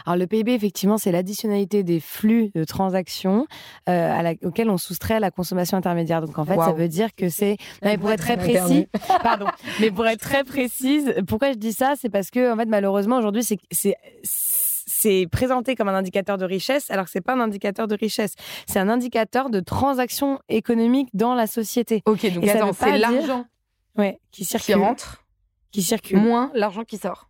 S8: Alors le PIB, effectivement, c'est l'additionnalité des flux de transactions euh, à la- auxquels on soustrait la consommation intermédiaire. Donc en fait, ça veut dire que c'est... Non, mais pour être très précis, pardon, mais pour être très précise, pourquoi je dis ça? C'est parce que en fait, malheureusement, aujourd'hui, c'est c'est c'est présenté comme un indicateur de richesse, alors que c'est pas un indicateur de richesse. C'est un indicateur de transactions économiques dans la société.
S7: Ok, donc c'est
S8: dire
S7: l'argent
S8: Ouais, qui
S7: qui
S8: circule,
S7: rentre
S8: qui circule.
S7: moins l'argent qui sort.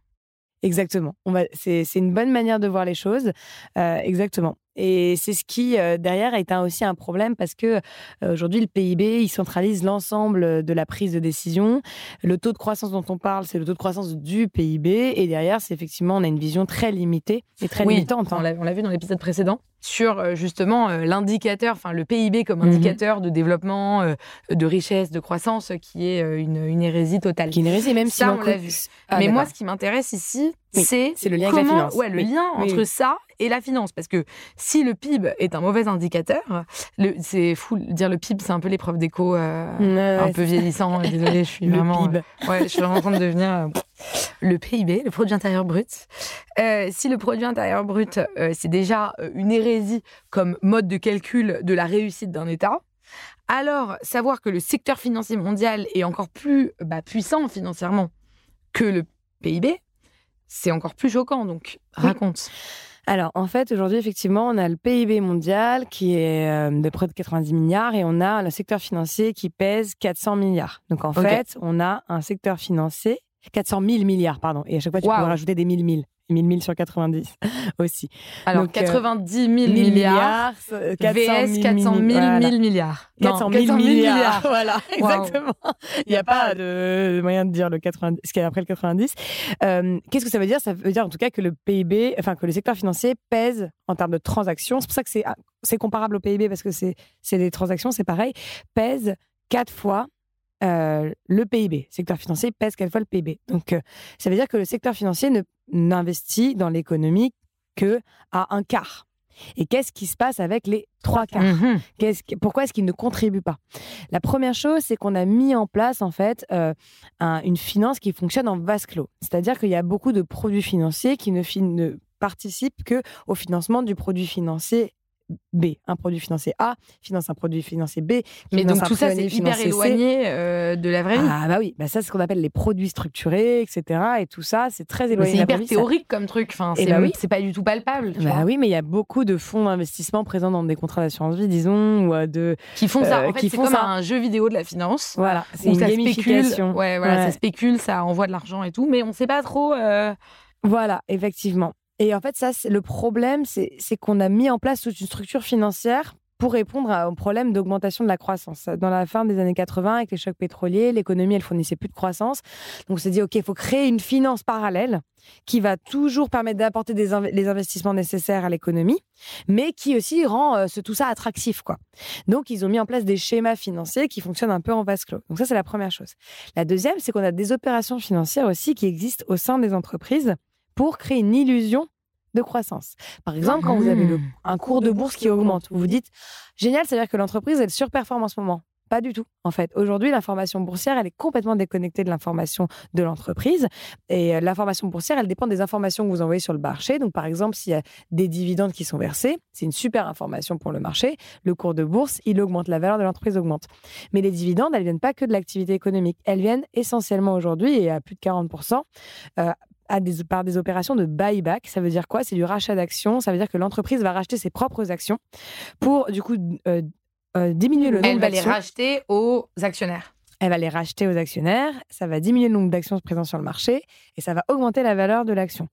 S8: Exactement. On va, c'est, c'est une bonne manière de voir les choses. Euh, exactement. Et c'est ce qui, euh, derrière, est un- aussi un problème parce que euh, aujourd'hui, le PIB, il centralise l'ensemble de la prise de décision. Le taux de croissance dont on parle, c'est le taux de croissance du PIB. Et derrière, c'est effectivement, on a une vision très limitée et très
S7: Oui,
S8: limitante. hein.
S7: On l'a vu dans l'épisode précédent sur euh, justement euh, l'indicateur, enfin le PIB comme
S8: Mhm.
S7: indicateur de développement, euh, de richesse, de croissance, qui est euh, une, une hérésie totale.
S8: Qui est une hérésie, même si
S7: Ça,
S8: l'on
S7: on l'a vu.
S8: Ah,
S7: Mais moi, ce qui m'intéresse ici,
S8: Oui,
S7: c'est
S8: le lien avec la
S7: comment-
S8: finance.
S7: Ouais, le
S8: Oui.
S7: lien entre
S8: oui.
S7: ça et la finance. Parce que si le PIB est un mauvais indicateur, c'est fou de dire le PIB, c'est un peu l'épreuve d'écho euh, un peu vieillissant. Désolée, je suis
S8: le
S7: vraiment.
S8: PIB.
S7: euh, ouais, je suis vraiment en train de devenir euh, le PIB, le produit intérieur brut. Euh, si le produit intérieur brut, c'est déjà une hérésie comme mode de calcul de la réussite d'un État, alors savoir que le secteur financier mondial est encore plus bah, puissant financièrement que le PIB, c'est encore plus choquant. Donc,
S8: Oui. Alors, en fait, aujourd'hui, effectivement, on a le PIB mondial qui est euh, de près de 90 milliards et on a le secteur financier qui pèse 400 milliards. Donc, en fait, on a un secteur financier, 400 000 milliards, pardon. Et à chaque fois, tu peux rajouter des 1000 000. 1000 000 sur 90 aussi.
S7: Alors,
S8: Donc, euh,
S7: 90 000
S8: 1000
S7: milliards,
S8: euh,
S7: VS 400 000
S8: voilà.
S7: 1000 milliards. Non,
S8: 400 000 milliards. Voilà,
S7: Waouh.
S8: exactement. Il n'y a pas de moyen de dire le 90, ce qu'il y a après le 90. Euh, Qu'est-ce que ça veut dire? Ça veut dire en tout cas que le PIB, enfin que le secteur financier pèse en termes de transactions. C'est pour ça que c'est ah, c'est comparable au PIB parce que c'est c'est des transactions, c'est pareil. Pèse quatre fois euh, le PIB. Le secteur financier pèse quatre fois le PIB. Donc euh, ça veut dire que le secteur financier ne n'investit dans l'économie que à un quart. Et qu'est-ce qui se passe avec les trois quarts?
S7: Mhm.
S8: Qu'est-ce que- pourquoi est-ce qu'ils ne contribuent pas? La première chose, c'est qu'on a mis en place en fait euh, un- une finance qui fonctionne en vase clos. C'est-à-dire qu'il y a beaucoup de produits financiers qui ne, fin- ne participent que au financement du produit financier B. Un produit financier A finance un produit financier B.
S7: Mais donc tout ça, c'est hyper éloigné euh, de la vraie vie.
S8: Ah bah oui, bah ça c'est ce qu'on appelle les produits structurés, etc. Et tout ça, c'est très éloigné.
S7: c'est
S8: de la
S7: hyper
S8: ça-
S7: théorique comme truc. Enfin,
S8: Eh
S7: c'est
S8: bah oui.
S7: c'est pas du tout palpable. tu
S8: Bah
S7: vois.
S8: oui, mais il y a beaucoup de fonds d'investissement présents dans des contrats d'assurance vie, disons, ou euh, de
S7: Qui font ça.
S8: Euh,
S7: En fait,
S8: qui
S7: c'est
S8: font
S7: comme
S8: ça.
S7: un jeu vidéo de la finance.
S8: voilà, c'est une
S7: ça spécule. Ouais, voilà,
S8: Ouais.
S7: ça spécule, ça envoie de l'argent et tout, mais on sait pas trop. euh,
S8: Voilà, effectivement. Et en fait, ça, c'est le problème, c'est qu'on a mis en place toute une structure financière pour répondre à- au problème d'augmentation de la croissance. Dans la fin des années 80, avec les chocs pétroliers, l'économie, elle fournissait plus de croissance. Donc, on s'est dit, OK, il faut créer une finance parallèle qui va toujours permettre d'apporter inv- les investissements nécessaires à l'économie, mais qui aussi rend euh, ce, tout ça attractif. quoi. Donc, ils ont mis en place des schémas financiers qui fonctionnent un peu en vase clos. Donc, ça, c'est la première chose. La deuxième, c'est qu'on a des opérations financières aussi qui existent au sein des entreprises pour créer une illusion de croissance. Par exemple, quand vous avez le- un cours de bourse qui augmente, vous vous dites génial, c'est-à-dire que l'entreprise elle surperforme en ce moment. Pas du tout. En fait, aujourd'hui, l'information boursière, elle est complètement déconnectée de l'information de l'entreprise. Et euh, l'information boursière, elle dépend des informations que vous envoyez sur le marché. Donc, par exemple, s'il y a des dividendes qui sont versés, c'est une super information pour le marché. Le cours de bourse, il augmente, la valeur de l'entreprise augmente. Mais les dividendes, elles viennent pas que de l'activité économique. Elles viennent essentiellement aujourd'hui, et à plus de 40%, euh, à des, par des opérations de buyback. Ça veut dire quoi? C'est du rachat d'actions. Ça veut dire que l'entreprise va racheter ses propres actions pour, du coup, euh, euh, diminuer le nombre
S7: Elle va les
S8: d'actions.
S7: racheter aux actionnaires.
S8: Elle va les racheter aux actionnaires. Ça va diminuer le nombre d'actions présentes sur le marché et ça va augmenter la valeur de l'action.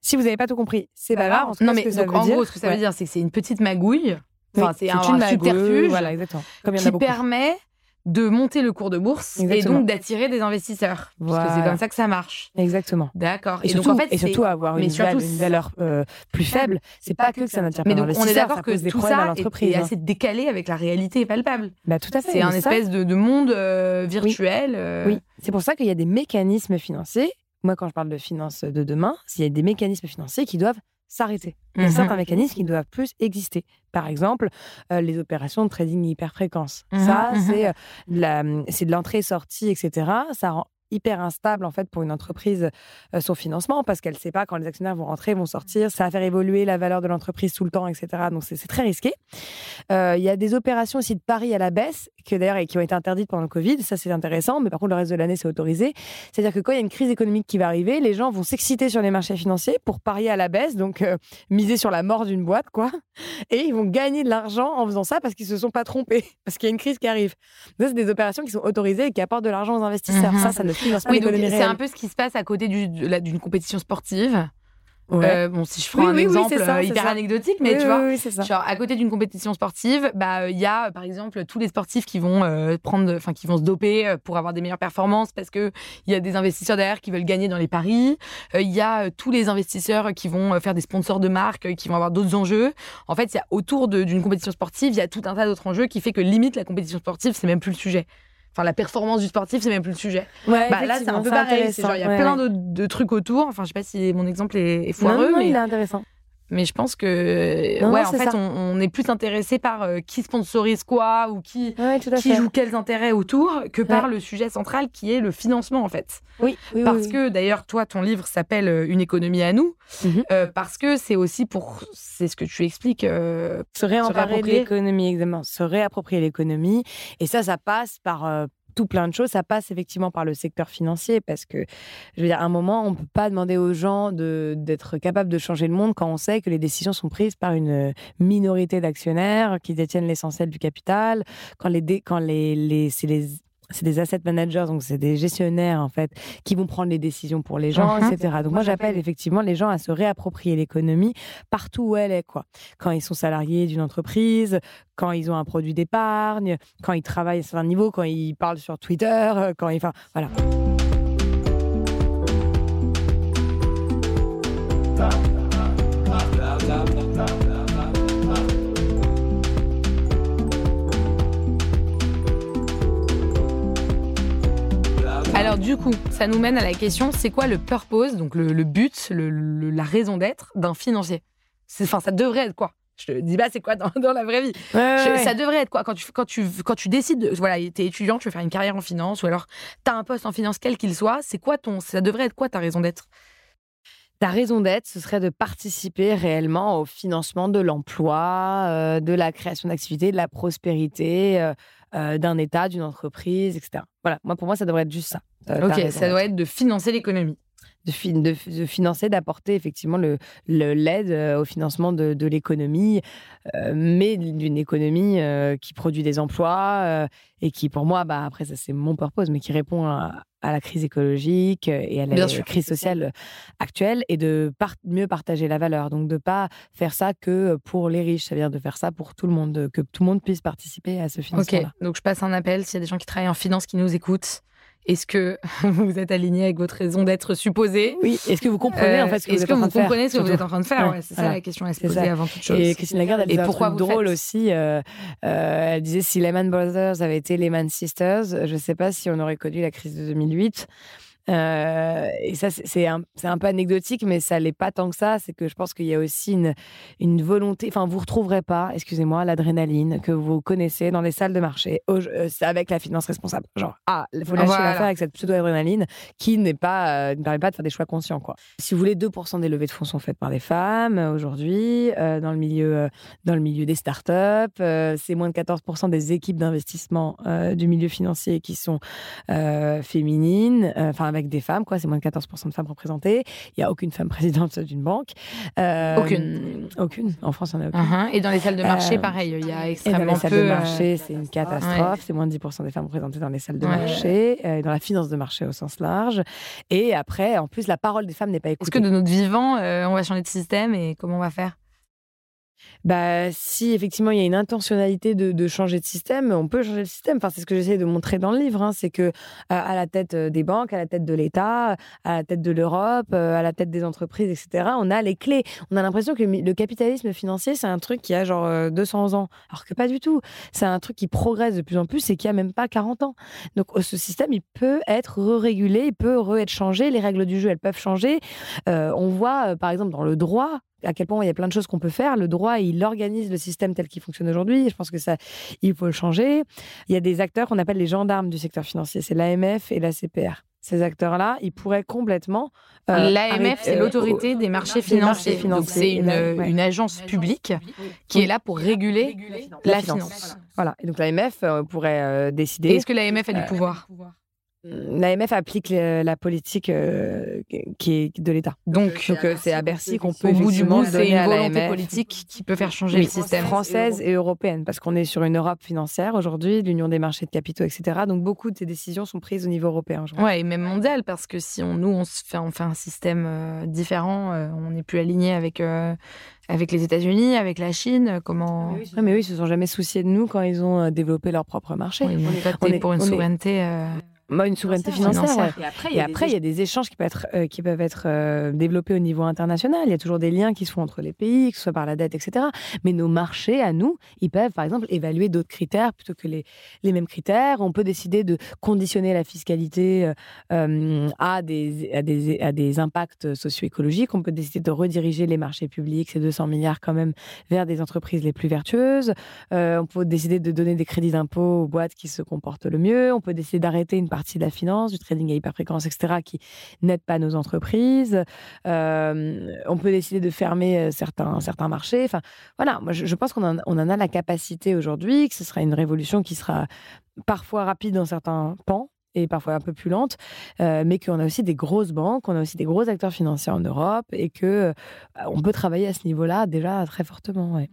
S8: Si vous n'avez pas tout compris, c'est pas grave. Tout cas,
S7: non, mais donc, en gros, ce que ça veut dire, c'est que c'est une petite magouille.
S8: Oui,
S7: c'est un,
S8: une
S7: un
S8: magouille,
S7: subterfuge
S8: Voilà, exactement. Comme il y en a
S7: qui permet de monter le cours de bourse et donc d'attirer des investisseurs. Parce que c'est comme ça que ça marche.
S8: Exactement.
S7: D'accord.
S8: Et, surtout,
S7: donc, en fait,
S8: et
S7: c'est-
S8: surtout avoir une,
S7: surtout,
S8: val- une valeur euh, plus faible, c'est pas que ça n'attire pas
S7: Mais donc, on est d'accord que tout ça est, est
S8: hein.
S7: assez décalé avec la réalité palpable.
S8: Bah, tout à fait.
S7: C'est un espèce de, de monde euh, virtuel. euh,
S8: Oui, c'est pour ça qu'il y a des mécanismes financiers. Moi, quand je parle de finances de demain, il y a des mécanismes financiers qui doivent s'arrêter. Il y a
S7: Mhm.
S8: certains mécanismes qui ne doivent plus exister. Par exemple, euh, les opérations de trading hyper-fréquence.
S7: Mhm,
S8: Ça, c'est euh, c'est de l'entrée-sortie, etc. Ça rend hyper instable en fait pour une entreprise euh, son financement parce qu'elle ne sait pas quand les actionnaires vont rentrer, vont sortir. Ça va faire évoluer la valeur de l'entreprise tout le temps, etc. Donc c'est très risqué. Euh, Il y a des opérations aussi de paris à la baisse que d'ailleurs et qui ont été interdites pendant le Covid. Ça c'est intéressant, mais par contre le reste de l'année c'est autorisé. C'est-à-dire que quand il y a une crise économique qui va arriver, les gens vont s'exciter sur les marchés financiers pour parier à la baisse, donc euh, miser sur la mort d'une boîte, quoi. Et ils vont gagner de l'argent en faisant ça parce qu'ils se sont pas trompés, parce qu'il y a une crise qui arrive. Donc, c'est des opérations qui sont autorisées et qui apportent de l'argent aux investisseurs.
S7: Mhm.
S8: Ça, ça ne
S7: Oui, donc c'est un peu ce qui se passe à côté du- d'une compétition sportive.
S8: Ouais.
S7: Euh, bon, si je prends
S8: Oui,
S7: un
S8: oui,
S7: exemple
S8: ça,
S7: euh, hyper anecdotique, mais tu vois, genre à côté d'une compétition sportive, bah il y a par exemple tous les sportifs qui vont euh, prendre, enfin qui vont se doper euh, pour avoir des meilleures performances parce que il y a des investisseurs derrière qui veulent gagner dans les paris. Euh, Il y a euh, tous les investisseurs qui vont euh, faire des sponsors de marques, euh, qui vont avoir d'autres enjeux. En fait, il y a autour d'une compétition sportive, il y a tout un tas d'autres enjeux qui fait que limite la compétition sportive, c'est même plus le sujet. Enfin, la performance du sportif, c'est même plus le sujet.
S8: Ouais,
S7: Bah, là, c'est un peu pareil. Il y a
S8: Ouais,
S7: plein
S8: ouais.
S7: de, de trucs autour. Enfin, je sais pas si mon exemple est, est
S8: Non,
S7: foireux,
S8: non,
S7: mais,
S8: il est intéressant.
S7: Mais je pense que,
S8: Non,
S7: ouais,
S8: non,
S7: en fait,
S8: ça.
S7: on, on est plus intéressé par euh, qui sponsorise quoi ou qui,
S8: Ouais,
S7: qui joue quels intérêts autour que par le sujet central qui est le financement, en fait.
S8: Oui, oui,
S7: Parce
S8: oui,
S7: que, d'ailleurs, toi, ton livre s'appelle euh, Une économie à nous.
S8: Mhm.
S7: euh, parce que c'est aussi pour. C'est ce que tu expliques. euh,
S8: se
S7: réapproprier.
S8: l'économie, exactement, se réapproprier l'économie. Et ça, ça passe par tout plein de choses. Ça passe effectivement par le secteur financier parce que, je veux dire, à un moment, on peut pas demander aux gens d'être capables de changer le monde quand on sait que les décisions sont prises par une minorité d'actionnaires qui détiennent l'essentiel du capital, quand les, quand les, les, les c'est des asset managers, donc c'est des gestionnaires en fait qui vont prendre les décisions pour les gens,
S7: Mhm.
S8: etc. Donc moi j'appelle effectivement les gens à se réapproprier l'économie partout où elle est, quoi. Quand ils sont salariés d'une entreprise, quand ils ont un produit d'épargne, quand ils travaillent à un niveau, quand ils parlent sur Twitter, euh, quand ils, enfin voilà.
S7: Du coup, ça nous mène à la question, c'est quoi le purpose, donc le, le but, le- le- la raison d'être d'un financier? Enfin, ça devrait être quoi? Je te dis pas c'est quoi dans, dans la vraie vie. Je- Ça devrait être quoi? Quand tu, quand, tu, quand tu décides, de, voilà, t'es étudiant, tu veux faire une carrière en finance, ou alors t'as un poste en finance quel qu'il soit, c'est quoi ton, ça devrait être quoi ta raison d'être?
S8: Ta raison d'être, ce serait de participer réellement au financement de l'emploi, euh, de la création d'activités, de la prospérité euh, euh, d'un État, d'une entreprise, etc. Voilà, moi pour moi ça devrait être juste ça.
S7: Ok, ça doit être de financer l'économie.
S8: De, fi- de, de financer, d'apporter effectivement le le- l'aide euh, au financement de, de l'économie, euh, mais d'une économie euh, qui produit des emplois euh, et qui, pour moi, bah, après, ça c'est mon purpose, mais qui répond à, à la crise écologique et à la
S7: Bien sûr.
S8: crise sociale actuelle et de par- mieux partager la valeur. Donc, de pas faire ça que pour les riches, ça dire de faire ça pour tout le monde, que tout le monde puisse participer à ce
S7: Ok,
S8: financement-là.
S7: donc je passe un appel s'il y a des gens qui travaillent en finance qui nous écoutent. Est-ce que vous êtes aligné avec votre raison d'être supposée?
S8: Oui, est-ce que vous comprenez en fait ce que
S7: Euh,
S8: vous
S7: Est-ce
S8: êtes en train de faire
S7: comprenez ce que vous êtes en train de faire?
S8: Ouais,
S7: C'est ça la question à se poser avant toute chose.
S8: Et Christine Lagarde, elle
S7: Et
S8: disait un
S7: pourquoi
S8: truc
S7: vous
S8: drôle aussi. euh, euh, elle disait si Lehman Brothers avait été Lehman Sisters, je ne sais pas si on aurait connu la crise de 2008. Euh, et ça, c'est- un, un peu anecdotique, mais ça l'est pas tant que ça. C'est que je pense qu'il y a aussi une, une volonté. Enfin, vous retrouverez pas, excusez-moi, l'adrénaline que vous connaissez dans les salles de marché au- euh, avec la finance responsable. Genre, ah, il faut lâcher
S7: Voilà.
S8: l'affaire avec cette pseudo-adrénaline qui n'est pas, euh, ne permet pas de faire des choix conscients, quoi. Si vous voulez, 2% des levées de fonds sont faites par des femmes aujourd'hui dans le milieu, dans le milieu des startups. C'est moins de 14% des équipes d'investissement du milieu financier qui sont féminines, enfin avec des femmes, quoi. C'est moins de 14% de femmes représentées. Il n'y a aucune femme présidente d'une banque. Euh,
S7: Aucune.
S8: Aucune. En France, il n'y en a aucune.
S7: Mhm. Et dans les salles de marché,
S8: Euh,
S7: pareil, il y a
S8: Et dans
S7: extrêmement
S8: les salles
S7: peu.
S8: de
S7: euh,
S8: marché, c'est une catastrophe. C'est moins de 10% des femmes représentées dans les salles de
S7: Ouais.
S8: marché, euh, dans la finance de marché au sens large. Et après, en plus, la parole des femmes n'est pas
S7: Est-ce
S8: écoutée.
S7: que de notre vivant, euh, on va changer de système et comment on va faire?
S8: Bah, si effectivement il y a une intentionnalité de, changer de système, on peut changer le système. Enfin, c'est ce que j'essaie de montrer dans le livre. hein. C'est que à, à la tête euh, des banques, à la tête de l'État, à la tête de l'Europe, euh, à la tête des entreprises, etc. On a les clés. On a l'impression que le, capitalisme financier, c'est un truc qui a genre euh, 200 ans, alors que pas du tout. C'est un truc qui progresse de plus en plus et qui a même pas 40 ans. Donc euh, ce système, il peut être régulé, il peut re être changé. Les règles du jeu, elles peuvent changer. Euh, on voit, euh, par exemple, dans le droit, à quel point il y a plein de choses qu'on peut faire. Le droit, il organise le système tel qu'il fonctionne aujourd'hui. Je pense que ça, il faut le changer. Il y a des acteurs qu'on appelle les gendarmes du secteur financier. C'est l'AMF et la CPR. Ces acteurs-là, ils pourraient complètement. euh,
S7: L'AMF, c'est
S8: euh,
S7: l'autorité des marchés
S8: des marchés
S7: financiers. Donc, c'est une,
S8: là, ouais.
S7: une agence publique qui
S8: Oui.
S7: est là pour réguler la finance.
S8: Voilà. Et donc l'AMF euh, pourrait euh, décider.
S7: est-ce que l'AMF a du
S8: Euh,
S7: pouvoir
S8: L'AMF applique le- la politique euh, qui est de l'État.
S7: Donc,
S8: c'est à Bercy qu'on peut
S7: au bout du bout, c'est
S8: donner
S7: une volonté
S8: l'AMF.
S7: politique qui peut faire changer
S8: Oui,
S7: le système.
S8: française et européenne, parce qu'on est sur une Europe financière aujourd'hui, l'Union des marchés de capitaux, etc. Donc beaucoup de ces décisions sont prises au niveau européen.
S7: Ouais, et même mondial, parce que si on, nous, on, se fait, on fait un système euh, différent, euh, on n'est plus aligné avec, euh, avec les États-Unis, avec la Chine, comment...
S8: Ouais, mais oui, ils se sont jamais souciés de nous quand ils ont développé leur propre marché.
S7: Oui,
S8: on
S7: on
S8: est-
S7: pour une
S8: on est-
S7: souveraineté. euh,
S8: Moi, une souveraineté
S7: Financière.
S8: financière. ouais.
S9: Et après,
S8: Et après, il y a des échanges qui peuvent être, euh, qui peuvent être euh, développés au niveau international. Il y a toujours des liens qui se font entre les pays, que ce soit par la dette, etc. Mais nos marchés, à nous, ils peuvent, par exemple, évaluer d'autres critères plutôt que les, les mêmes critères. On peut décider de conditionner la fiscalité euh, euh, à, des, à, des, à des impacts socio-écologiques. On peut décider de rediriger les marchés publics, ces 200 milliards quand même, vers des entreprises les plus vertueuses. Euh, on peut décider de donner des crédits d'impôt aux boîtes qui se comportent le mieux. On peut décider d'arrêter une partie de la finance, du trading à hyperfréquence, etc., qui n'aide pas nos entreprises. Euh, on peut décider de fermer euh, certains, certains marchés. Enfin, voilà, moi, je, pense qu'on en, en a la capacité aujourd'hui, que ce sera une révolution qui sera parfois rapide dans certains pans et parfois un peu plus lente, euh, mais qu'on a aussi des grosses banques, on a aussi des gros acteurs financiers en Europe et que euh, on peut travailler à ce niveau-là déjà très fortement. ouais.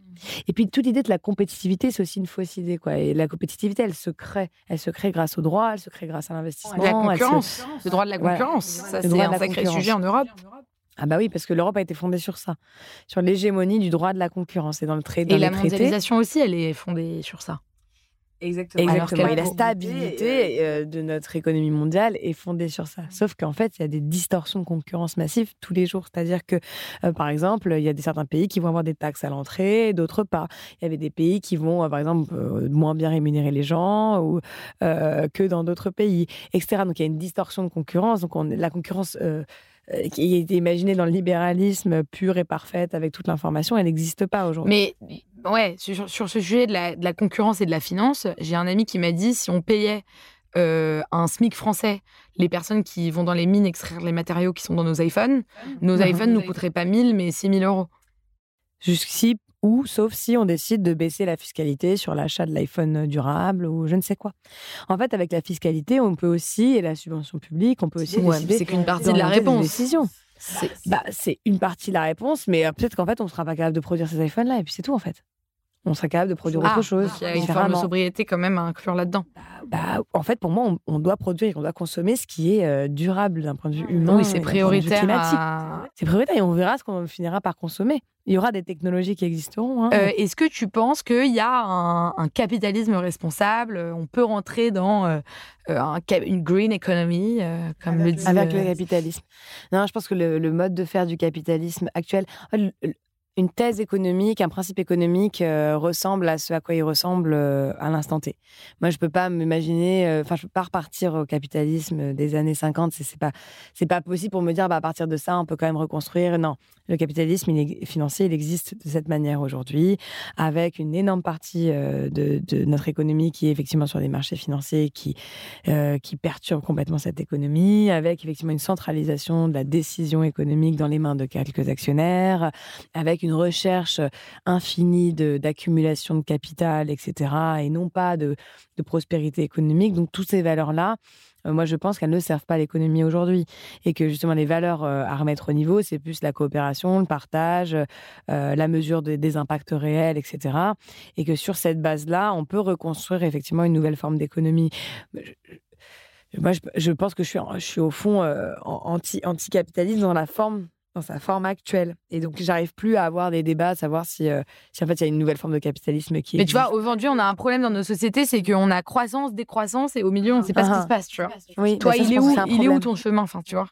S8: Et puis toute l'idée de la compétitivité, c'est aussi une fausse idée, quoi. Et la compétitivité, elle se crée, elle se crée grâce au droit, elle se crée grâce à l'investissement,
S7: la
S8: se-
S7: concurrence, le droit de la
S8: Voilà.
S7: concurrence. Ça, c'est un sacré sujet en Europe.
S8: Ah bah oui, parce que l'Europe a été fondée sur ça, sur l'hégémonie du droit de la concurrence et dans le traité.
S7: Et la mondialisation aussi, elle est fondée sur ça.
S9: Exactement.
S8: Exactement.
S7: Alors
S8: Et la stabilité euh, de notre économie mondiale est fondée sur ça. Sauf qu'en fait, il y a des distorsions de concurrence massives tous les jours. C'est-à-dire que, euh, par exemple, il y a des certains pays qui vont avoir des taxes à l'entrée, d'autres pas. Il y avait des pays qui vont, euh, par exemple, euh, moins bien rémunérer les gens ou euh, que dans d'autres pays, etc. Donc il y a une distorsion de concurrence. Donc on, la concurrence euh, euh, qui était imaginée dans le libéralisme pur et parfaite avec toute l'information, elle n'existe pas aujourd'hui.
S7: Mais ouais, sur, sur ce sujet de la, de la concurrence et de la finance, j'ai un ami qui m'a dit si on payait euh, un SMIC français les personnes qui vont dans les mines extraire les matériaux qui sont dans nos iPhones, nos
S8: Mhm.
S7: iPhones nous coûteraient pas 1000 mais 6000 euros.
S8: Jusqu'ici, ou sauf si on décide de baisser la fiscalité sur l'achat de l'iPhone durable ou je ne sais quoi. En fait, avec la fiscalité, on peut aussi, et la subvention publique, on peut aussi
S7: Ouais,
S8: décider
S7: c'est qu'une partie de la réponse. C'est-
S8: Bah, c'est une partie de la réponse, mais euh, peut-être qu'en fait, on ne sera pas capable de produire ces iPhones-là, et puis c'est tout en fait. On sera capable de produire
S7: Ah,
S8: autre chose.
S7: Il y a une forme de sobriété quand même à inclure là-dedans.
S8: Bah, en fait, pour moi, on, on doit produire, on doit consommer ce qui est euh, durable d'un point de vue humain.
S7: oui, c'est prioritaire. à-
S8: C'est prioritaire et on verra ce qu'on finira par consommer. Il y aura des technologies qui existeront. hein.
S7: Euh, Est-ce que tu penses qu'il y a un, un capitalisme responsable? On peut rentrer dans euh, un une green economy, euh, comme le dit.
S8: avec
S7: euh,
S8: le capitalisme. Non, je pense que le, le mode de faire du capitalisme actuel, une thèse économique, un principe économique euh, ressemble à ce à quoi il ressemble euh, à l'instant T. Moi, je peux pas m'imaginer, euh, enfin, je peux pas repartir au capitalisme des années 50. C'est pas, pas possible pour me dire, bah, à partir de ça, on peut quand même reconstruire. Non, le capitalisme il est financier, il existe de cette manière aujourd'hui, avec une énorme partie euh, de, notre économie qui est effectivement sur des marchés financiers qui euh, qui perturbe complètement cette économie, avec effectivement une centralisation de la décision économique dans les mains de quelques actionnaires, avec une recherche infinie de- d'accumulation de, capital, etc., et non pas de, de prospérité économique. Donc toutes ces valeurs-là, euh, moi je pense qu'elles ne servent pas l'économie aujourd'hui, et que justement les valeurs euh, à remettre au niveau, c'est plus la coopération, le partage, euh, la mesure de- des impacts réels, etc. Et que sur cette base-là, on peut reconstruire effectivement une nouvelle forme d'économie. Moi, je, pense que je suis, je suis au fond euh, anti, anticapitaliste dans la forme, dans sa forme actuelle. Et donc, j'arrive plus à avoir des débats, à savoir si, euh, si en fait il y a une nouvelle forme de capitalisme qui.
S7: Mais tu vois, aujourd'hui, on a un problème dans nos sociétés, c'est qu'on a croissance, décroissance, et au milieu, on ne sait pas ce qui
S8: Ah.
S7: se passe, tu vois.
S8: oui,
S7: Toi,
S8: ça,
S7: il est où Il est où ton chemin, enfin, tu vois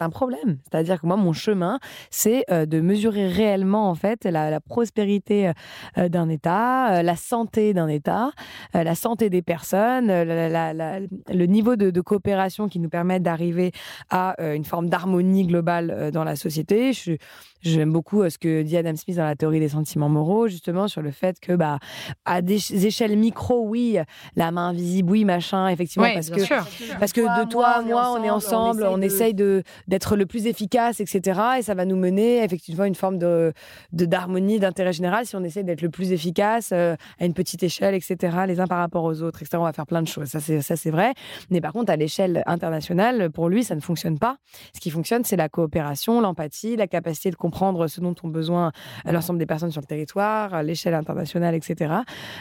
S8: un problème. C'est-à-dire que moi, mon chemin, c'est euh, de mesurer réellement en fait la, la prospérité euh, d'un État, euh, la santé d'un État, euh, la santé des personnes, euh, la- la- la- le niveau de, de coopération qui nous permet d'arriver à euh, une forme d'harmonie globale euh, dans la société. Je, J'aime beaucoup euh, ce que dit Adam Smith dans la théorie des sentiments moraux, justement sur le fait que, bah, à des échelles micro, oui, la main invisible, oui, machin, effectivement,
S7: Ouais,
S8: parce
S7: bien
S8: que
S7: sûr.
S8: parce que de toi moi, on est ensemble, on essaye de, d'être le plus efficace, etc. Et ça va nous mener effectivement à une forme de d'harmonie, d'intérêt général si on essaie d'être le plus efficace euh, à une petite échelle, etc. Les uns par rapport aux autres, etc. On va faire plein de choses. Ça, c'est ça, c'est vrai. Mais par contre, à l'échelle internationale, pour lui, ça ne fonctionne pas. Ce qui fonctionne, c'est la coopération, l'empathie, la capacité de comprendre ce dont ont besoin euh, l'ensemble des personnes sur le territoire, à l'échelle internationale, etc.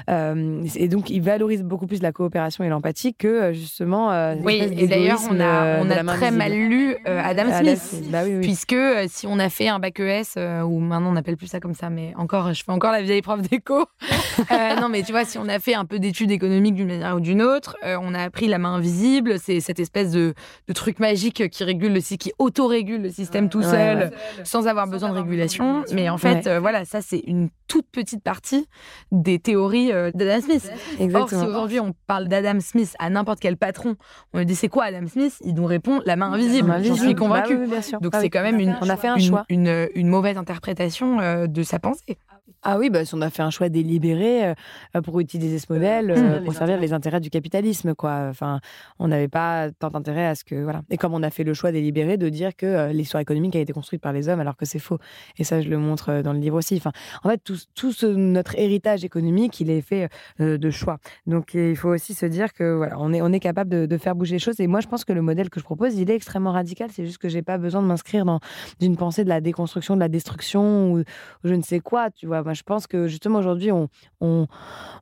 S8: Euh, et donc, il valorise beaucoup plus la coopération et l'empathie que justement. euh,
S7: Oui, et d'ailleurs, on a, on très mal lu euh, Adam
S8: Adam
S7: Smith.
S8: Bah oui, oui.
S7: Puisque euh, si on a fait un bac ES, euh, ou maintenant on n'appelle plus ça comme ça, mais encore, je fais encore la vieille prof d'éco. Euh, non, mais tu vois, si on a fait un peu d'études économiques d'une manière ou d'une autre, on a appris la main invisible, c'est cette espèce de, de truc magique qui régule le qui autorégule le système tout seul,
S8: ouais.
S7: sans avoir besoin de régulation. Mais en fait, voilà, ça c'est une toute petite partie des théories d'Adam Smith. Or, si
S8: Exactement.
S7: aujourd'hui on parle d'Adam Smith à n'importe quel patron, on lui dit c'est quoi Adam Smith? Il nous répond la main invisible. J'en suis
S8: Bah oui, bien sûr.
S7: Donc
S8: Ah
S7: c'est
S8: oui.
S7: quand même une,
S8: On a fait un
S7: une-
S8: choix.
S7: une, une mauvaise interprétation euh, de sa pensée.
S8: Ah oui, bah, on a fait un choix délibéré euh, pour utiliser ce modèle euh, pour servir les intérêts du capitalisme, quoi. Enfin, on n'avait pas tant intérêt à ce que voilà. Et comme on a fait le choix délibéré de dire que euh, l'histoire économique a été construite par les hommes, alors que c'est faux. Et ça, je le montre euh, dans le livre aussi. Enfin, en fait, tout, tout ce- notre héritage économique, il est fait euh, de choix. Donc, il faut aussi se dire que voilà, on est on est capable de, de faire bouger les choses. Et moi, je pense que le modèle que je propose, il est extrêmement radical. C'est juste que j'ai pas besoin de m'inscrire dans d'une pensée de la déconstruction, de la destruction ou, ou je ne sais quoi. Tu vois, moi, je pense que justement aujourd'hui, on, on,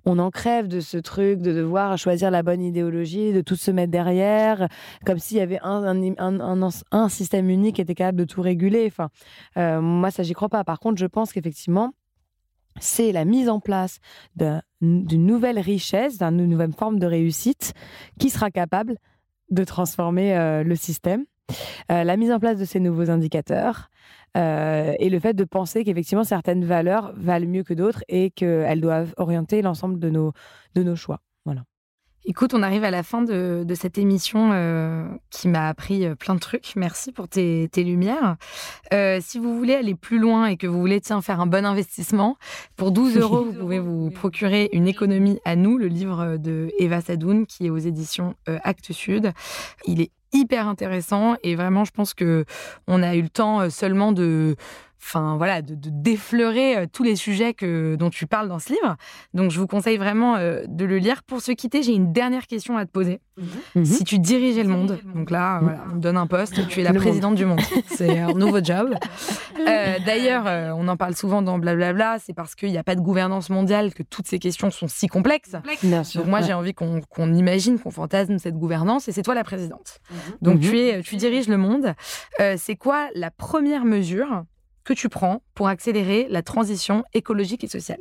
S8: on en crève de ce truc de devoir choisir la bonne idéologie, de tout se mettre derrière, comme s'il y avait un, un, système unique qui était capable de tout réguler. Enfin, euh, moi, ça, j'y crois pas. Par contre, je pense qu'effectivement, c'est la mise en place d'un- d'une nouvelle richesse, d'une nouvelle forme de réussite qui sera capable de transformer euh, le système. Euh, la mise en place de ces nouveaux indicateurs euh, et le fait de penser qu'effectivement certaines valeurs valent mieux que d'autres et qu'elles doivent orienter l'ensemble de nos, de nos choix. Voilà.
S7: Écoute, on arrive à la fin de, de cette émission euh, qui m'a appris euh, plein de trucs. Merci pour tes, tes lumières. Euh, si vous voulez aller plus loin et que vous voulez tiens, faire un bon investissement, pour 12 euros, vous pouvez vous procurer Une économie à nous, le livre de Eva Sadoun qui est aux éditions euh, Actes Sud. Il est hyper intéressant et vraiment, je pense que on a eu le temps euh, seulement de enfin voilà, de, de défleurer euh, tous les sujets que, dont tu parles dans ce livre. Donc je vous conseille vraiment euh, de le lire. Pour se quitter, j'ai une dernière question à te poser.
S8: Mhm.
S7: Si tu dirigeais le monde, donc là, voilà, on te donne un poste, tu es la
S8: Le
S7: présidente du monde. C'est un nouveau job. Euh, D'ailleurs, euh, on en parle souvent dans Blablabla, c'est parce qu'il n'y a pas de gouvernance mondiale que toutes ces questions sont si complexes.
S8: Bien sûr.
S7: Donc moi,
S8: Ouais.
S7: j'ai envie qu'on qu'on imagine, qu'on fantasme cette gouvernance, et c'est toi la présidente. Donc
S8: Mhm.
S7: tu, es, tu diriges le monde. Euh, c'est quoi la première mesure que tu prends pour accélérer la transition écologique et sociale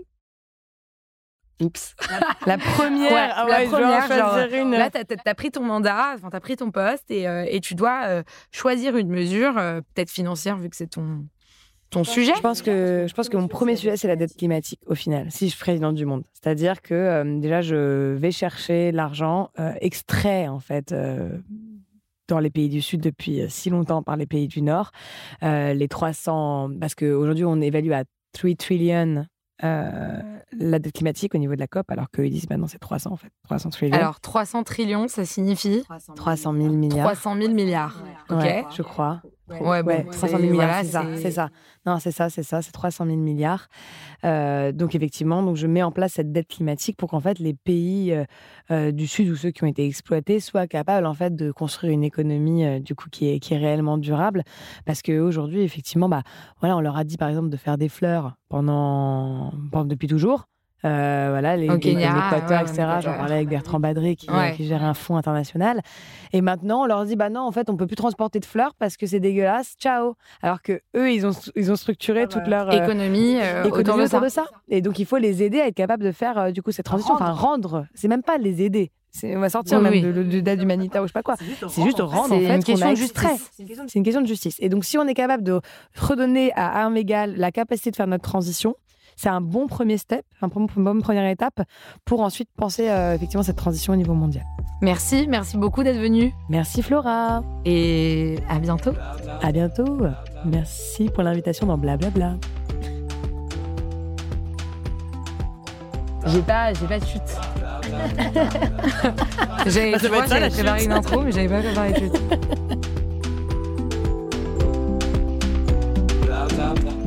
S7: Oups.
S8: La première,
S7: Ouais,
S8: ah
S7: la
S8: ouais, je vais en
S7: première, genre,
S8: choisir une.
S7: Là, tu as, pris ton mandat, enfin, tu as pris ton poste et, euh, et tu dois euh, choisir une mesure, euh, peut-être financière, vu que c'est ton, ton sujet.
S8: Je pense que je pense que mon premier sujet c'est la dette climatique au final, si je suis présidente du monde. C'est-à-dire que euh, déjà je vais chercher l'argent euh, extrait en fait euh, dans les pays du Sud depuis euh, si longtemps par les pays du Nord. Euh, les 300 parce qu'aujourd'hui on évalue à 3 trillion euh, la dette climatique au niveau de la COP, alors qu'ils disent maintenant c'est 300 en fait, 300 trillions.
S7: Alors, 300 trillions, ça signifie?
S8: 300 000 milliards.
S7: 300 000 milliards. Ok.
S8: Ouais, je crois.
S7: Ouais, bon,
S8: Ouais, 300 000
S7: c'est-
S8: milliards, c'est ça, c'est ça. Non, c'est ça, c'est ça, c'est 300 000 milliards. Euh, donc effectivement, donc je mets en place cette dette climatique pour qu'en fait les pays euh, euh, du Sud ou ceux qui ont été exploités soient capables en fait de construire une économie euh, du coup qui est, qui est réellement durable. Parce qu'aujourd'hui, effectivement, bah voilà, on leur a dit par exemple de faire des fleurs pendant, pendant depuis toujours. Euh, voilà, les,
S7: Au
S8: les-
S7: ouais,
S8: etc. J'en parlais avec Bertrand Badré qui,
S7: Ouais.
S8: qui gère un fonds international. Et maintenant, on leur dit, bah non, en fait, on peut plus transporter de fleurs parce que c'est dégueulasse. Ciao. Alors que eux, ils ont, ils ont structuré toute leur euh,
S7: Économie, euh,
S8: économie
S7: autour de ça.
S8: Et donc, il faut les aider à être capables de faire du coup cette transition. Enfin, rendre. C'est même pas les aider. C'est- On va sortir
S7: Oui,
S8: même
S7: oui.
S8: de, de- d'aide humanitaire ou je sais pas quoi. C'est juste rendre en
S7: C'est
S8: fait
S7: une question
S8: a
S7: de justice.
S8: C'est une question de justice. Et donc, si on est capable de redonner à armes égales la capacité de faire notre transition, c'est un bon premier step, un bon, une bonne première étape pour ensuite penser euh, effectivement cette transition au niveau mondial.
S7: Merci, merci beaucoup d'être venu.
S8: Merci Flora.
S7: Et à bientôt.
S8: À bientôt. Merci pour l'invitation dans Blablabla.
S7: J'ai pas, j'ai pas de chute. j'avais préparé une intro, mais j'avais pas préparé de chute.